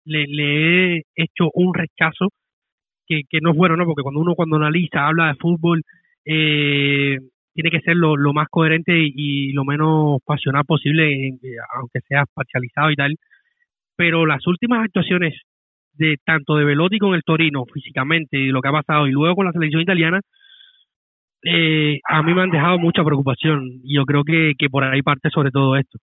le, le, he hecho un rechazo que, que no es bueno, ¿no? Porque cuando uno cuando analiza, habla de fútbol, eh, tiene que ser lo, más coherente y, lo menos pasional posible, aunque sea parcializado y tal. Pero las últimas actuaciones de tanto de Velotti con el Torino físicamente y lo que ha pasado y luego con la selección italiana, eh, a mí me han dejado mucha preocupación y yo creo que, por ahí parte sobre todo esto.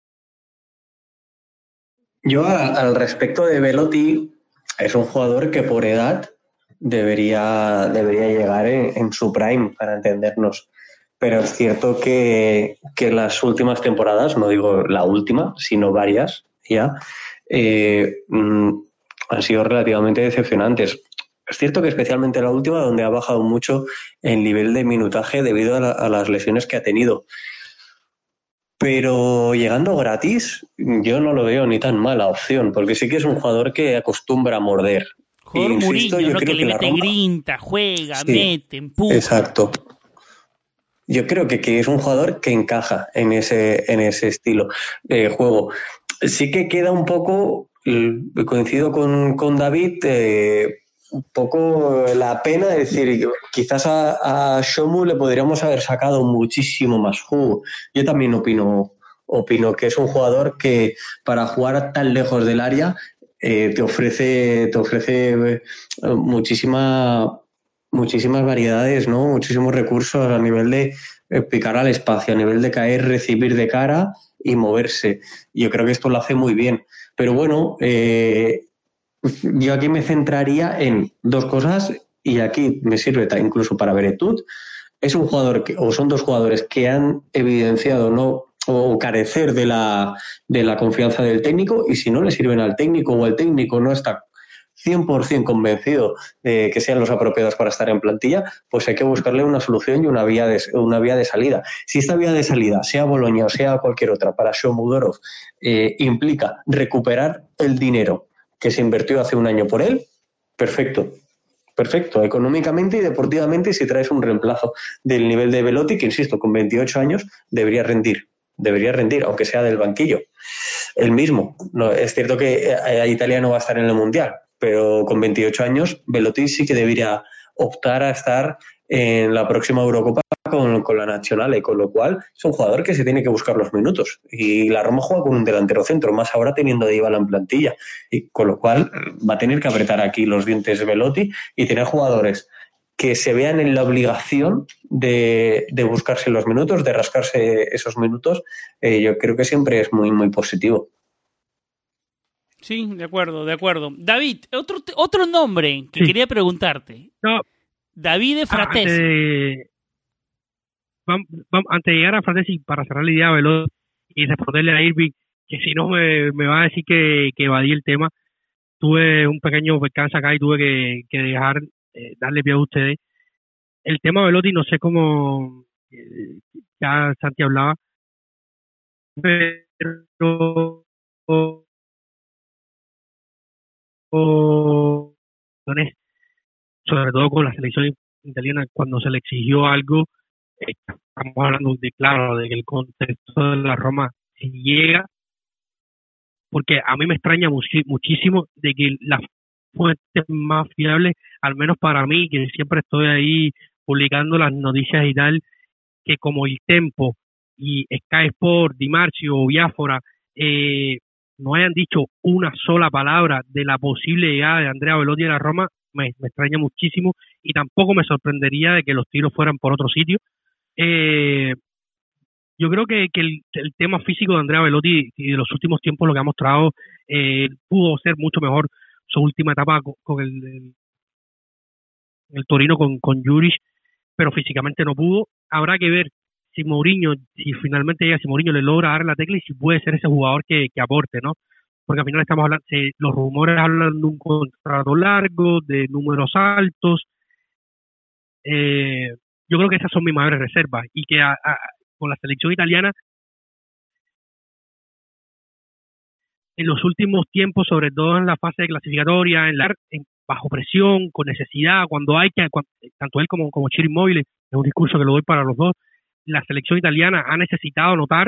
Yo al respecto de Velotti, es un jugador que por edad debería, debería llegar en su prime, para entendernos pero es cierto que, que las últimas temporadas, no digo la última, sino varias ya, eh, mm, han sido relativamente decepcionantes. Es cierto que especialmente la última, donde ha bajado mucho el nivel de minutaje debido a, las lesiones que ha tenido. Pero llegando gratis, yo no lo veo ni tan mala opción, porque sí que es un jugador que acostumbra a morder. Jugador Murillo, ¿no? que, le mete grinta, juega, mete, empuja. Exacto. Yo creo que, que, es un jugador que encaja en ese, en ese estilo de juego. Sí que queda un poco, coincido con, con David, eh, un poco la pena de decir, quizás a, a, Shomu le podríamos haber sacado muchísimo más jugo. Yo también opino, opino que es un jugador que para jugar tan lejos del área eh, te ofrece, te ofrece eh, muchísima, muchísimas variedades, ¿no? Muchísimos recursos a nivel de eh, picar al espacio, a nivel de caer, recibir de cara y moverse. Yo creo que esto lo hace muy bien. Pero bueno, eh, yo aquí me centraría en dos cosas y aquí me sirve incluso para Beretud. Es un jugador que, o son dos jugadores que han evidenciado no o carecer de la, de la confianza del técnico y si no le sirven al técnico o el técnico no está 100% convencido de que sean los apropiados para estar en plantilla, pues hay que buscarle una solución y una vía de, una vía de salida. Si esta vía de salida, sea Boloña o sea cualquier otra, para Shomudorov, eh, implica recuperar el dinero que se invirtió hace un año por él, perfecto. Perfecto, económicamente y deportivamente, si traes un reemplazo del nivel de Velotti, que insisto, con 28 años debería rendir, debería rendir, aunque sea del banquillo. El mismo. No, es cierto que eh, Italia no va a estar en el Mundial, pero con 28 años, Velotti sí que debería optar a estar en la próxima Eurocopa con, con la Nacional, con lo cual es un jugador que se tiene que buscar los minutos. Y la Roma juega con un delantero centro, más ahora teniendo a Dybala en plantilla, y con lo cual va a tener que apretar aquí los dientes Velotti y tener jugadores que se vean en la obligación de, de buscarse los minutos, de rascarse esos minutos, eh, yo creo que siempre es muy, muy positivo. Sí, de acuerdo, de acuerdo. David, otro, otro nombre que quería preguntarte. No. David de Fratesi. Antes de, llegar a Fratesi, para cerrar la idea veloz y responderle a Irving, que si no me, me va a decir que, que evadí el tema, tuve un pequeño percance acá y tuve que, que dejar, eh, darle pie a ustedes. El tema Velotti, no sé cómo, eh, ya Santi hablaba, pero sobre todo con la selección italiana, cuando se le exigió algo, eh, estamos hablando de claro, de que el contexto de la Roma si llega, porque a mí me extraña muchísimo de que las fuentes más fiables, al menos para mí, que siempre estoy ahí publicando las noticias y tal, que como el Tempo y Sky Sport, Di Marcio o Biafora, eh, no hayan dicho una sola palabra de la posible llegada de Andrea Velotti a la Roma, me, extraña muchísimo y tampoco me sorprendería de que los tiros fueran por otro sitio. Eh, yo creo que, el, tema físico de Andrea Velotti y de los últimos tiempos lo que ha mostrado eh, pudo ser mucho mejor su última etapa con, el, el, Torino con, con pero físicamente no pudo. Habrá que ver si Mourinho, si finalmente llega, si Mourinho le logra dar la tecla y si puede ser ese jugador que, aporte, ¿no? Porque al final estamos hablando, los rumores hablan de un contrato largo, de números altos. Eh, yo creo que esas son mis mayores reservas y que con la selección italiana en los últimos tiempos, sobre todo en la fase de clasificatoria, en la bajo presión, con necesidad, cuando hay que, tanto él como, como Chiro Inmóvil, es un discurso que lo doy para los dos, la selección italiana ha necesitado anotar,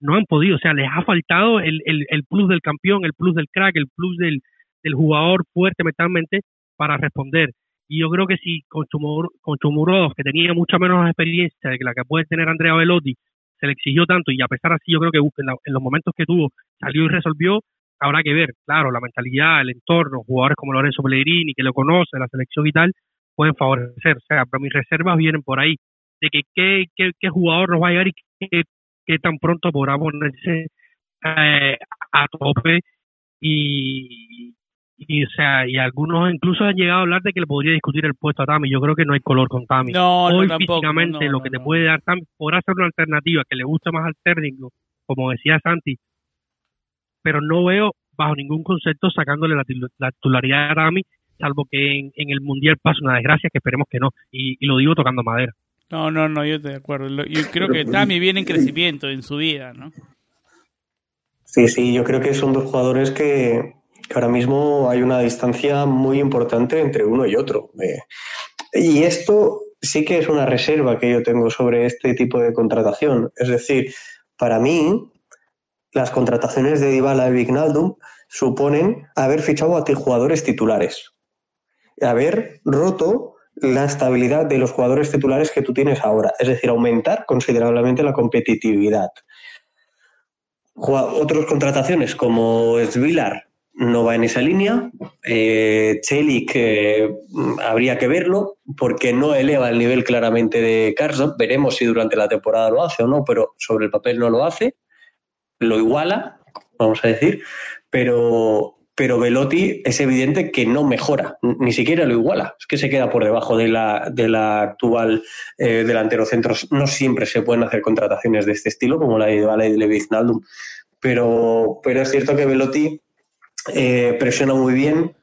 no han podido, o sea, les ha faltado el, el, el plus del campeón, el plus del crack, el plus del, del jugador fuerte mentalmente para responder. Y yo creo que si con Chumurodov, que tenía mucha menos experiencia de que la que puede tener Andrea Velotti, se le exigió tanto y a pesar así yo creo que en, los momentos que tuvo salió y resolvió, habrá que ver, claro, la mentalidad, el entorno, jugadores como Lorenzo Pellegrini, que lo conoce, la selección y tal, pueden favorecer. O sea, pero mis reservas vienen por ahí de que qué, qué, qué jugador nos va a llegar y qué, qué tan pronto podrá ponerse eh, a tope y, y o sea y algunos incluso han llegado a hablar de que le podría discutir el puesto a Tami. Yo creo que no hay color con Tami. No, hoy no, físicamente lo que te puede dar Tami podrá ser una alternativa que le gusta más al técnico como decía Santi pero no veo bajo ningún concepto sacándole la, titularidad a Tami salvo que en, el mundial pase una desgracia que esperemos que no. Y, lo digo tocando madera no no no yo estoy de acuerdo yo creo que Tami viene en crecimiento en su vida no sí sí yo creo que son dos jugadores que ahora mismo hay una distancia muy importante entre uno y otro. Eh, y esto sí que es una reserva que yo tengo sobre este tipo de contratación. Es decir, para mí, las contrataciones de Dybala y Vignaldum suponen haber fichado a jugadores titulares, haber roto la estabilidad de los jugadores titulares que tú tienes ahora, es decir, aumentar considerablemente la competitividad. Otras contrataciones como Svilar no va en esa línea. Eh, Chelik eh, habría que verlo porque no eleva el nivel claramente de Carson. Veremos si durante la temporada lo hace o no, pero sobre el papel no lo hace. Lo iguala, vamos a decir, pero, pero Velotti es evidente que no mejora, ni siquiera lo iguala. Es que se queda por debajo de la, de la actual eh, delantero centro. No siempre se pueden hacer contrataciones de este estilo, como la de Vale y de pero, pero es cierto que Velotti eh, presiona muy bien.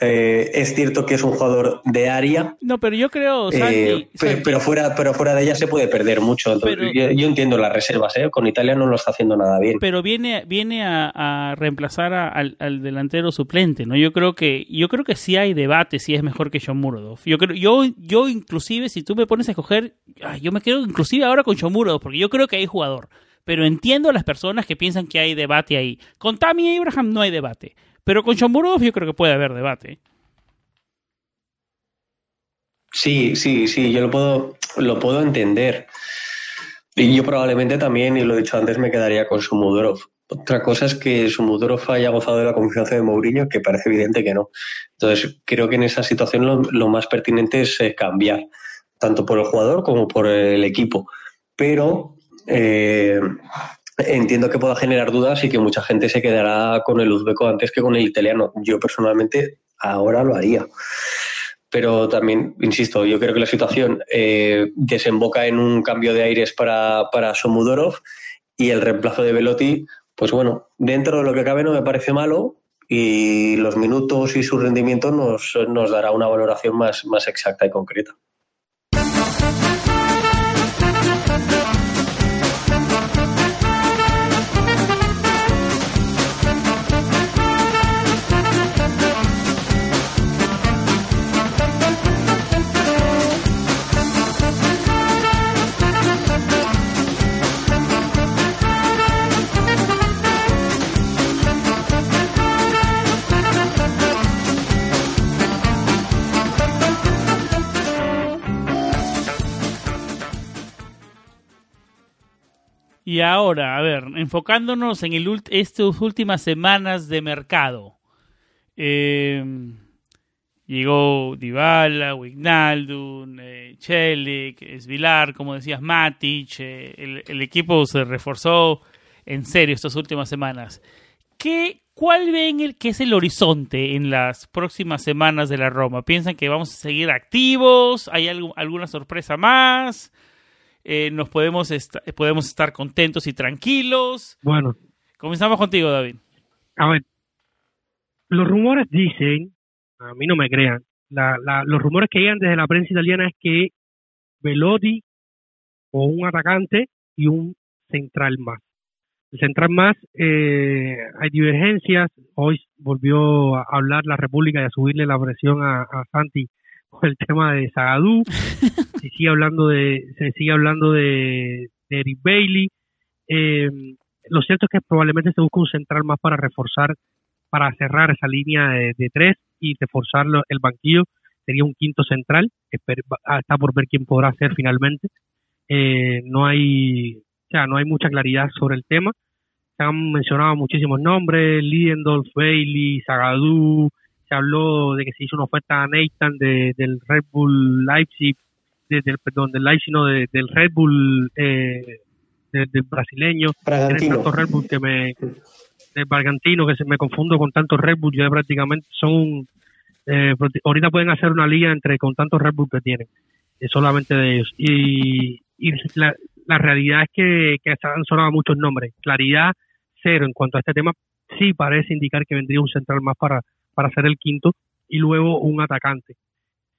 Eh, es cierto que es un jugador de área. No, pero yo creo, eh, Pero, fuera, pero fuera de ella se puede perder mucho. yo, entiendo las reservas, con Italia no lo está haciendo nada bien. Pero viene, viene a, reemplazar al, delantero suplente, ¿no? Yo creo que, yo creo que sí hay debate si es mejor que John Murodov. Yo creo, yo, yo inclusive, si tú me pones a escoger, yo me quedo inclusive ahora con John Murodov, porque yo creo que hay jugador pero entiendo a las personas que piensan que hay debate ahí. Con Tammy Abraham no hay debate, pero con Shomurov yo creo que puede haber debate. Sí, sí, sí, yo lo puedo, lo puedo entender. Y yo probablemente también, y lo he dicho antes, me quedaría con Sumudorov. Otra cosa es que Sumudorov haya gozado de la confianza de Mourinho, que parece evidente que no. Entonces, creo que en esa situación lo, más pertinente es cambiar, tanto por el jugador como por el equipo. Pero eh, entiendo que pueda generar dudas y que mucha gente se quedará con el uzbeco antes que con el italiano. Yo personalmente ahora lo haría. Pero también, insisto, yo creo que la situación eh, desemboca en un cambio de aires para, para Somudorov y el reemplazo de Velotti, pues bueno, dentro de lo que cabe no me parece malo y los minutos y su rendimiento nos, nos dará una valoración más, más exacta y concreta. Y ahora, a ver, enfocándonos en el estas últimas semanas de mercado. Eh, llegó Dybala, Wignaldum, eh, Chelik, Svilar, como decías, Matic. Eh, el, equipo se reforzó en serio estas últimas semanas. ¿Qué, ¿Cuál ven el, que es el horizonte en las próximas semanas de la Roma? ¿Piensan que vamos a seguir activos? ¿Hay alguna sorpresa más? Eh, nos podemos, podemos estar contentos y tranquilos. Bueno. Comenzamos contigo, David. A ver, los rumores dicen, a mí no me crean, los rumores que llegan desde la prensa italiana es que Velotti o un atacante y un central más. El central más, eh, hay divergencias. Hoy volvió a hablar la República y a subirle la presión a, a Santi el tema de Zagadou, se sigue hablando de, se sigue hablando de, Eric Bailey. Eh, lo cierto es que probablemente se busca un central más para reforzar, para cerrar esa línea de, tres y reforzar el banquillo. Sería un quinto central, está por ver quién podrá ser finalmente. Eh, no hay, o sea, no hay mucha claridad sobre el tema. Se han mencionado muchísimos nombres, Lidendorf, Bailey, Zagadou, se habló de que se hizo una oferta a Nathan de, del Red Bull Leipzig, del, perdón, del Leipzig, no, del Red Bull eh, del brasileño, Red Bull que me, del Bargantino, que se me confundo con tantos Red Bull, ya prácticamente son, eh, ahorita pueden hacer una liga entre con tantos Red Bull que tienen, eh, solamente de ellos. Y, y la, la, realidad es que, que han sonado muchos nombres. Claridad, cero en cuanto a este tema, sí parece indicar que vendría un central más para, para ser el quinto y luego un atacante.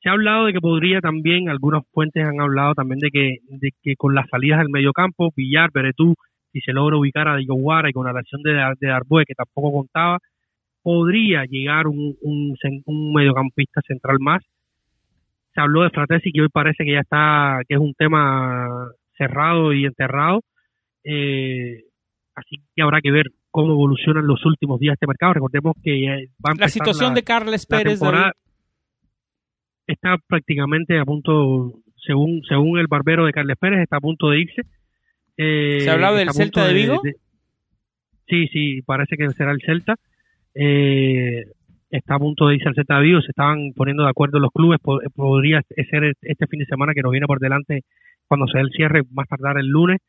Se ha hablado de que podría también, algunas fuentes han hablado también de que, con las salidas del medio campo, Villar, Beretú, si se logra ubicar a Guara y con la relación de, de que tampoco contaba, podría llegar un, mediocampista central más. Se habló de Fratesi, que hoy parece que ya está, que es un tema cerrado y enterrado. Eh, así que habrá que ver cómo evolucionan los últimos días este mercado. Recordemos que va a La situación de Carles Pérez está prácticamente a punto, según según el barbero de Carles Pérez, está a punto de irse. Eh, ¿Se ha hablado del Celta de, Vigo? sí, sí, parece que será el Celta. Eh, está a punto de irse al Celta de Vigo, se estaban poniendo de acuerdo los clubes, podría ser este fin de semana que nos viene por delante cuando se dé el cierre, más tardar el lunes,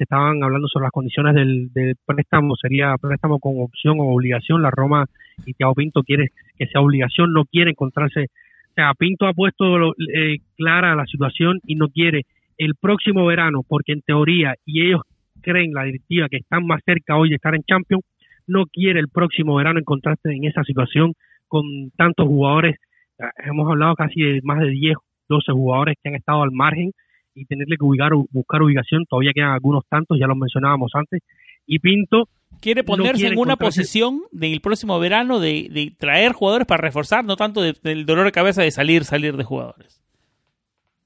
se estaban hablando sobre las condiciones del, préstamo, sería préstamo con opción o obligación, la Roma y Thiago Pinto quiere que sea obligación, no quiere encontrarse o sea, Pinto ha puesto eh, clara la situación y no quiere el próximo verano, porque en teoría, y ellos creen la directiva que están más cerca hoy de estar en Champions, no quiere el próximo verano encontrarse en esa situación con tantos jugadores. Ah, hemos hablado casi de más de 10, 12 jugadores que han estado al margen y tenerle que ubicar, buscar ubicación. Todavía quedan algunos tantos, ya los mencionábamos antes. Y Pinto quiere ponerse en una posición del próximo verano de, traer jugadores para reforzar, no tanto del dolor de cabeza de salir, salir de jugadores.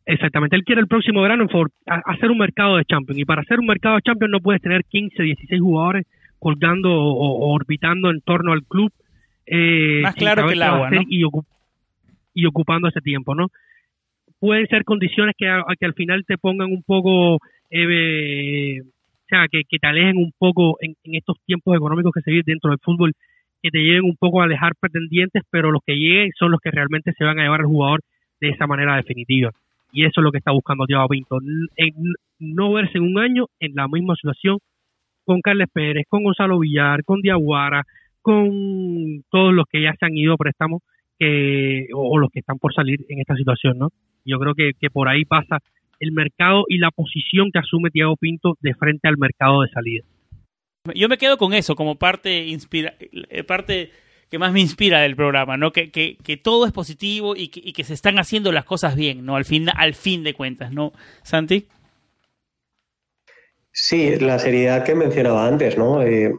Exactamente, él quiere el próximo verano hacer un mercado de Champions y para hacer un mercado de Champions no puedes tener 15, 16 jugadores colgando o, orbitando en torno al club. Eh, Más claro que el agua, ¿no? y, y, ocupando ese tiempo, ¿no? Pueden ser condiciones que, que al final te pongan un poco eh, o sea, que, te alejen un poco en, estos tiempos económicos que se viven dentro del fútbol, que te lleven un poco a alejar pretendientes, pero los que lleguen son los que realmente se van a llevar al jugador de esa manera definitiva. Y eso es lo que está buscando Thiago Pinto, no verse en un año en la misma situación con Carles Pérez, con Gonzalo Villar, con Diaguara, con todos los que ya se han ido a préstamos que, o, los que están por salir en esta situación, ¿no? Yo creo que, que por ahí pasa el mercado y la posición que asume Thiago Pinto de frente al mercado de salida. Yo me quedo con eso como parte, inspira, eh, parte que más me inspira del programa, ¿no? Que, que, que todo es positivo y que, y que, se están haciendo las cosas bien, ¿no? Al fin, al fin de cuentas, ¿no? Santi. Sí, la seriedad que mencionaba antes, ¿no? Eh,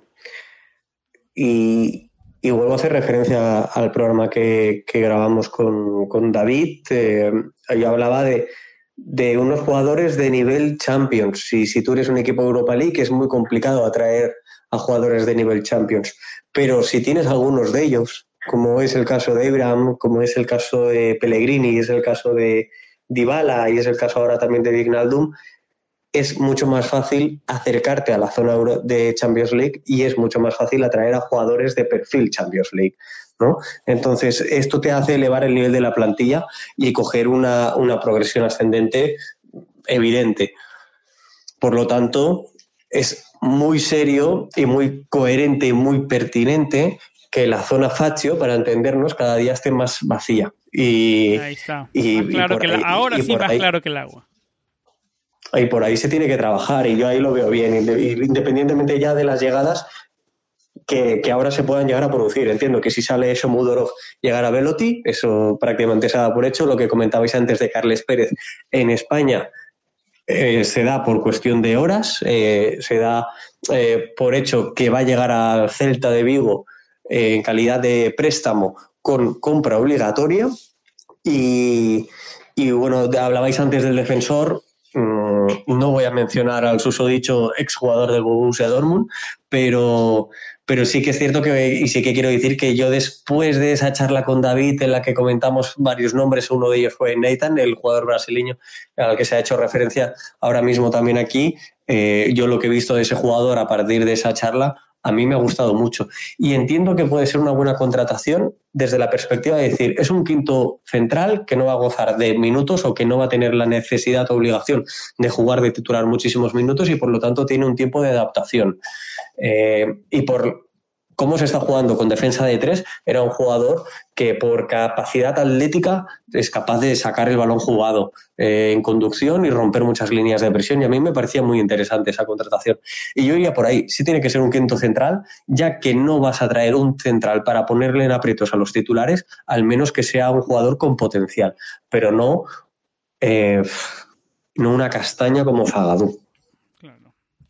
y, y, vuelvo a hacer referencia al programa que, que grabamos con, con David. Eh, yo hablaba de, de unos jugadores de nivel Champions. Si, si tú eres un equipo de Europa League es muy complicado atraer a jugadores de nivel Champions. Pero si tienes algunos de ellos, como es el caso de Abraham, como es el caso de Pellegrini, es el caso de Dybala y es el caso ahora también de Vignaldum, es mucho más fácil acercarte a la zona de Champions League y es mucho más fácil atraer a jugadores de perfil Champions League. ¿no? Entonces, esto te hace elevar el nivel de la plantilla y coger una, progresión ascendente evidente. Por lo tanto, es muy serio y muy coherente y muy pertinente que la zona Faccio, para entendernos, cada día esté más vacía. Y, ahí está. claro que ahora sí más claro que el agua. Y por ahí se tiene que trabajar y yo ahí lo veo bien. Independientemente ya de las llegadas, que, ahora se puedan llegar a producir. Entiendo que si sale eso Mudorov llegar a Velotti, eso prácticamente se da por hecho. Lo que comentabais antes de Carles Pérez en España eh, se da por cuestión de horas, eh, se da eh, por hecho que va a llegar al Celta de Vigo en calidad de préstamo con compra obligatoria. Y, bueno, hablabais antes del defensor, no voy a mencionar al susodicho exjugador del Borussia Dortmund, pero, pero sí que es cierto que, y sí que quiero decir que yo después de esa charla con David en la que comentamos varios nombres, uno de ellos fue Nathan, el jugador brasileño al que se ha hecho referencia ahora mismo también aquí, eh, yo lo que he visto de ese jugador a partir de esa charla, a mí me ha gustado mucho. Y entiendo que puede ser una buena contratación desde la perspectiva de decir, es un quinto central que no va a gozar de minutos o que no va a tener la necesidad o obligación de jugar, de titular muchísimos minutos y por lo tanto tiene un tiempo de adaptación. Eh, y por cómo se está jugando con defensa de tres, era un jugador que por capacidad atlética es capaz de sacar el balón jugado eh, en conducción y romper muchas líneas de presión. Y a mí me parecía muy interesante esa contratación. Y yo iría por ahí, sí tiene que ser un quinto central, ya que no vas a traer un central para ponerle en aprietos a los titulares, al menos que sea un jugador con potencial, pero no, eh, no una castaña como Zagadou.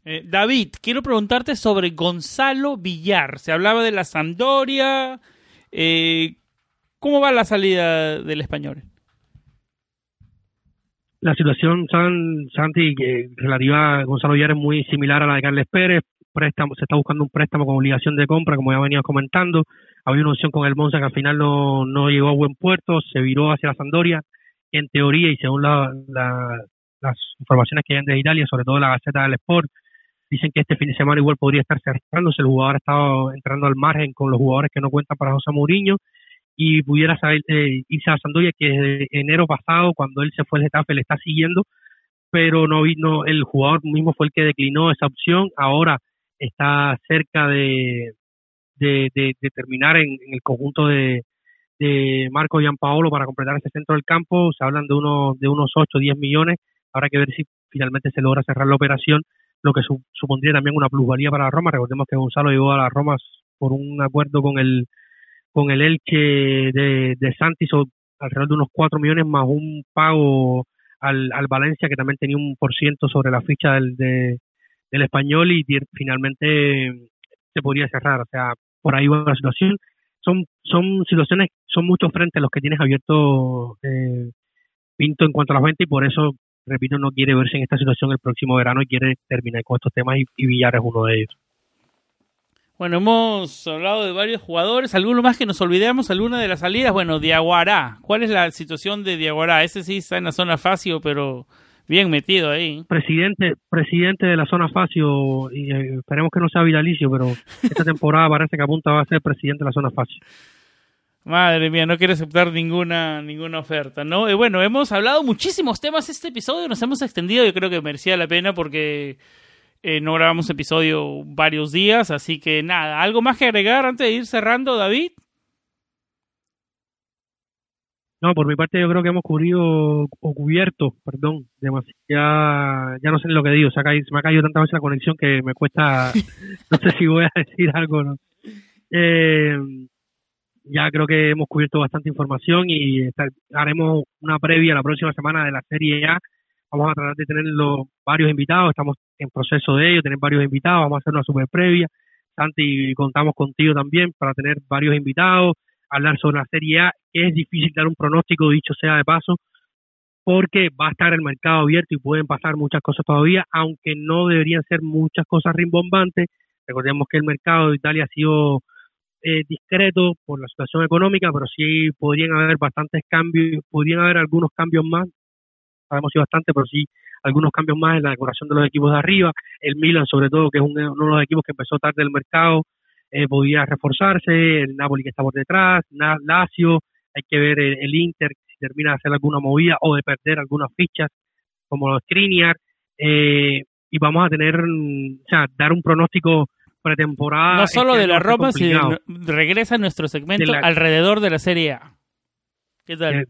Eh, David, quiero preguntarte sobre Gonzalo Villar. Se hablaba de la Sampdoria. Eh, ¿Cómo va la salida del español? La situación, San, Santi, relativa a Gonzalo Villar es muy similar a la de Carles Pérez. Préstamo, se está buscando un préstamo con obligación de compra, como ya venía comentando. Había una opción con el Monza que al final no, no llegó a buen puerto, se viró hacia la Sampdoria. En teoría, y según las informaciones que hay de Italia, sobre todo la Gaceta del Sport, Dicen que este fin de semana igual podría estar cerrándose. El jugador ha estado entrando al margen con los jugadores que no cuentan para José Mourinho y pudiera saber, eh, irse a Sandoya, que desde enero pasado, cuando él se fue al Getafe, le está siguiendo, pero no vino, el jugador mismo fue el que declinó esa opción. Ahora está cerca de, de, terminar en, el conjunto de, de Marco Gianpaolo para completar ese centro del campo. Se hablan de unos, de unos 8 o 10 millones. Habrá que ver si finalmente se logra cerrar la operación lo que supondría también una plusvalía para la Roma. Recordemos que Gonzalo llegó a la Roma por un acuerdo con el con el Elche de, de Santis alrededor de unos 4 millones más un pago al, al Valencia que también tenía un por ciento sobre la ficha del, del español y finalmente se podría cerrar. O sea, por ahí va la situación. Son, son situaciones, son muchos frentes los que tienes abierto eh, Pinto en cuanto a la gente y por eso repito, no quiere verse en esta situación el próximo verano y quiere terminar con estos temas y, Villar es uno de ellos. Bueno, hemos hablado de varios jugadores, alguno más que nos olvidemos, alguna de las salidas, bueno, Diaguará, ¿cuál es la situación de Diaguará? Ese sí está en la zona Facio, pero bien metido ahí. Presidente, presidente de la zona Facio, y eh, esperemos que no sea vitalicio, pero esta temporada parece que apunta a ser presidente de la zona Facio. Madre mía, no quiere aceptar ninguna, ninguna oferta, ¿no? Y bueno, hemos hablado muchísimos temas este episodio, nos hemos extendido, yo creo que merecía la pena porque eh, no grabamos episodio varios días, así que nada, ¿algo más que agregar antes de ir cerrando, David? No, por mi parte yo creo que hemos cubrido, o cubierto, perdón, demasiado, ya no sé lo que digo, se, me ha caído tantas veces la conexión que me cuesta, no sé si voy a decir algo, ¿no? Eh, ya creo que hemos cubierto bastante información y haremos una previa la próxima semana de la Serie A. Vamos a tratar de tener varios invitados, estamos en proceso de ello, tener varios invitados, vamos a hacer una super previa. Santi, contamos contigo también para tener varios invitados, hablar sobre la Serie A, es difícil dar un pronóstico, dicho sea de paso, porque va a estar el mercado abierto y pueden pasar muchas cosas todavía, aunque no deberían ser muchas cosas rimbombantes. Recordemos que el mercado de Italia ha sido eh, discreto por la situación económica, pero sí podrían haber bastantes cambios, podrían haber algunos cambios más, sabemos si bastante, pero sí algunos cambios más en la decoración de los equipos de arriba. El Milan, sobre todo, que es uno de los equipos que empezó tarde el mercado, eh, podría reforzarse. El Napoli que está por detrás, Lazio, hay que ver el, Inter si termina de hacer alguna movida o de perder algunas fichas, como los Skriniar. Eh, y vamos a tener, o sea, dar un pronóstico pretemporada. No solo de la Roma, sino regresa nuestro segmento alrededor de la Serie A. ¿Qué tal? Eh.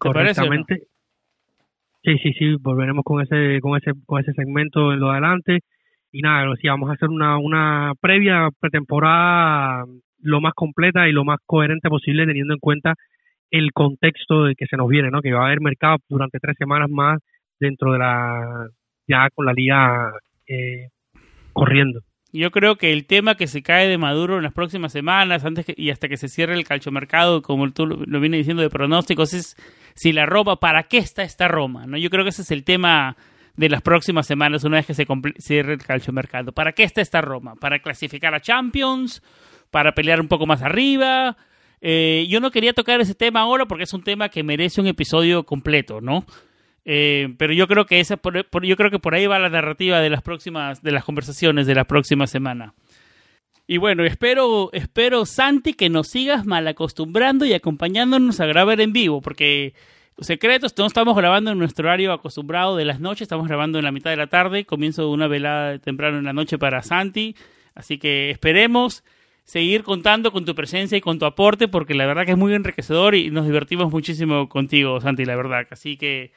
Sí, sí, sí, volveremos con ese, con ese, con ese segmento en lo adelante. Y nada, sí, vamos a hacer una, una previa pretemporada lo más completa y lo más coherente posible teniendo en cuenta el contexto de que se nos viene, ¿no? Que va a haber mercado durante tres semanas más dentro de la, ya con la liga eh, corriendo. Yo creo que el tema que se cae de Maduro en las próximas semanas, antes y hasta que se cierre el calchomercado, como tú lo, viene diciendo de pronósticos, es si la Roma, ¿para qué está esta Roma? ¿no? Yo creo que ese es el tema de las próximas semanas, una vez que se cierre el calchomercado. ¿Para qué está esta Roma? ¿Para clasificar a Champions? ¿Para pelear un poco más arriba? Eh, yo no quería tocar ese tema ahora porque es un tema que merece un episodio completo, ¿no? Eh, pero yo creo que esa por, yo creo que por ahí va la narrativa de las próximas de las conversaciones de la próxima semana. Y bueno, espero espero Santi que nos sigas mal acostumbrando y acompañándonos a grabar en vivo porque secretos no estamos grabando en nuestro horario acostumbrado de las noches, estamos grabando en la mitad de la tarde, comienzo una velada temprano en la noche para Santi, así que esperemos seguir contando con tu presencia y con tu aporte, porque la verdad que es muy enriquecedor y nos divertimos muchísimo contigo, Santi, la verdad. Así que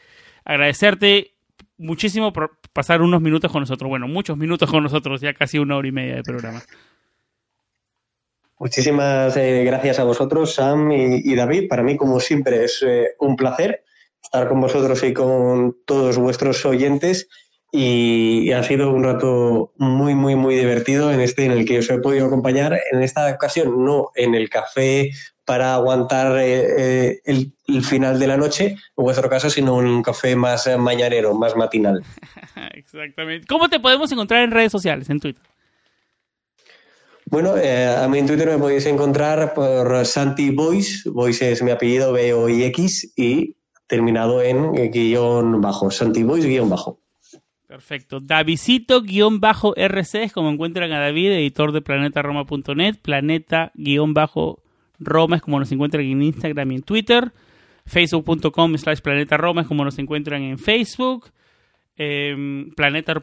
agradecerte muchísimo por pasar unos minutos con nosotros. Bueno, muchos minutos con nosotros, ya casi una hora y media de programa. Muchísimas eh, gracias a vosotros, Sam y, David. Para mí, como siempre, es eh, un placer estar con vosotros y con todos vuestros oyentes y ha sido un rato muy, muy, muy divertido en este en el que os he podido acompañar. En esta ocasión, no en el café para aguantar eh, eh, el, final de la noche, en vuestro caso, sino un café más eh, mañanero, más matinal. Exactamente. ¿Cómo te podemos encontrar en redes sociales, en Twitter? Bueno, a mí en Twitter me podéis encontrar por Santi Voice. Voice es mi apellido, B-O-I-X, y terminado en guion bajo, Santi Voice guion bajo. Perfecto. Davidito-RC es como encuentran a David, editor de planetaroma.net. Planeta-Roma es como nos encuentran en Instagram y en Twitter. Facebook.com slash planetaroma es como nos encuentran en Facebook. Eh, planeta,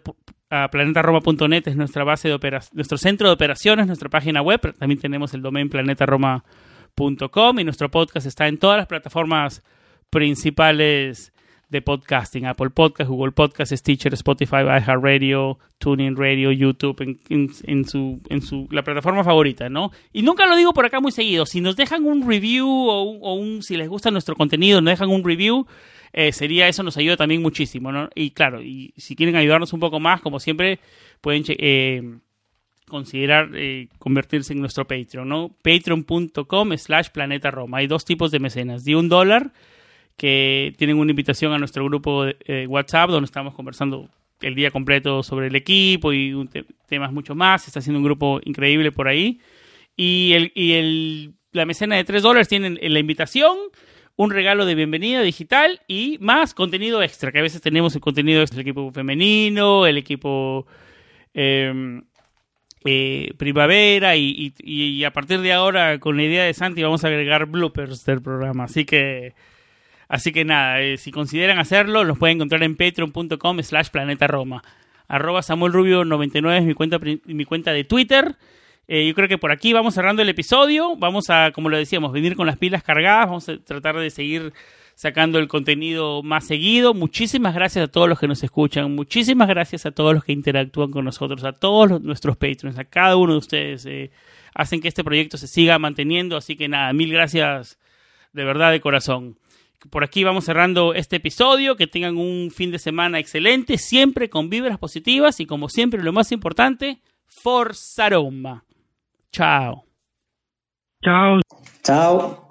ah, planetaroma.net es nuestra base de nuestro centro de operaciones, nuestra página web. También tenemos el domain planetaroma.com y nuestro podcast está en todas las plataformas principales de podcasting, Apple Podcast, Google Podcast, Stitcher, Spotify, iHeartRadio, TuneIn Radio, YouTube, en, su, en su, la plataforma favorita, ¿no? Y nunca lo digo por acá muy seguido, si nos dejan un review o un, si les gusta nuestro contenido, nos dejan un review, eh, sería eso, nos ayuda también muchísimo, ¿no? Y claro, y si quieren ayudarnos un poco más, como siempre, pueden eh, considerar eh, convertirse en nuestro Patreon, ¿no? Patreon.com slash planeta Roma. Hay dos tipos de mecenas, de un dólar que tienen una invitación a nuestro grupo de eh, WhatsApp donde estamos conversando el día completo sobre el equipo y temas mucho más. Está haciendo un grupo increíble por ahí. Y, el, y el, la mecena de 3 dólares tiene la invitación, un regalo de bienvenida digital y más contenido extra, que a veces tenemos el contenido extra del equipo femenino, el equipo em, eh, primavera y, y, a partir de ahora con la idea de Santi vamos a agregar bloopers del programa. Así que Así que nada, eh, si consideran hacerlo, los pueden encontrar en patreon.com slash planeta Roma. Arroba Samuel Rubio 99 es mi cuenta, mi cuenta de Twitter. Eh, yo creo que por aquí vamos cerrando el episodio. Vamos a, como lo decíamos, venir con las pilas cargadas. Vamos a tratar de seguir sacando el contenido más seguido. Muchísimas gracias a todos los que nos escuchan. Muchísimas gracias a todos los que interactúan con nosotros, a todos nuestros patrons, a cada uno de ustedes. Eh, hacen que este proyecto se siga manteniendo. Así que nada, mil gracias de verdad de corazón por aquí vamos cerrando este episodio. Que tengan un fin de semana excelente, siempre con vibras positivas y como siempre lo más importante, Forza Roma. Chao. Chao. Chao.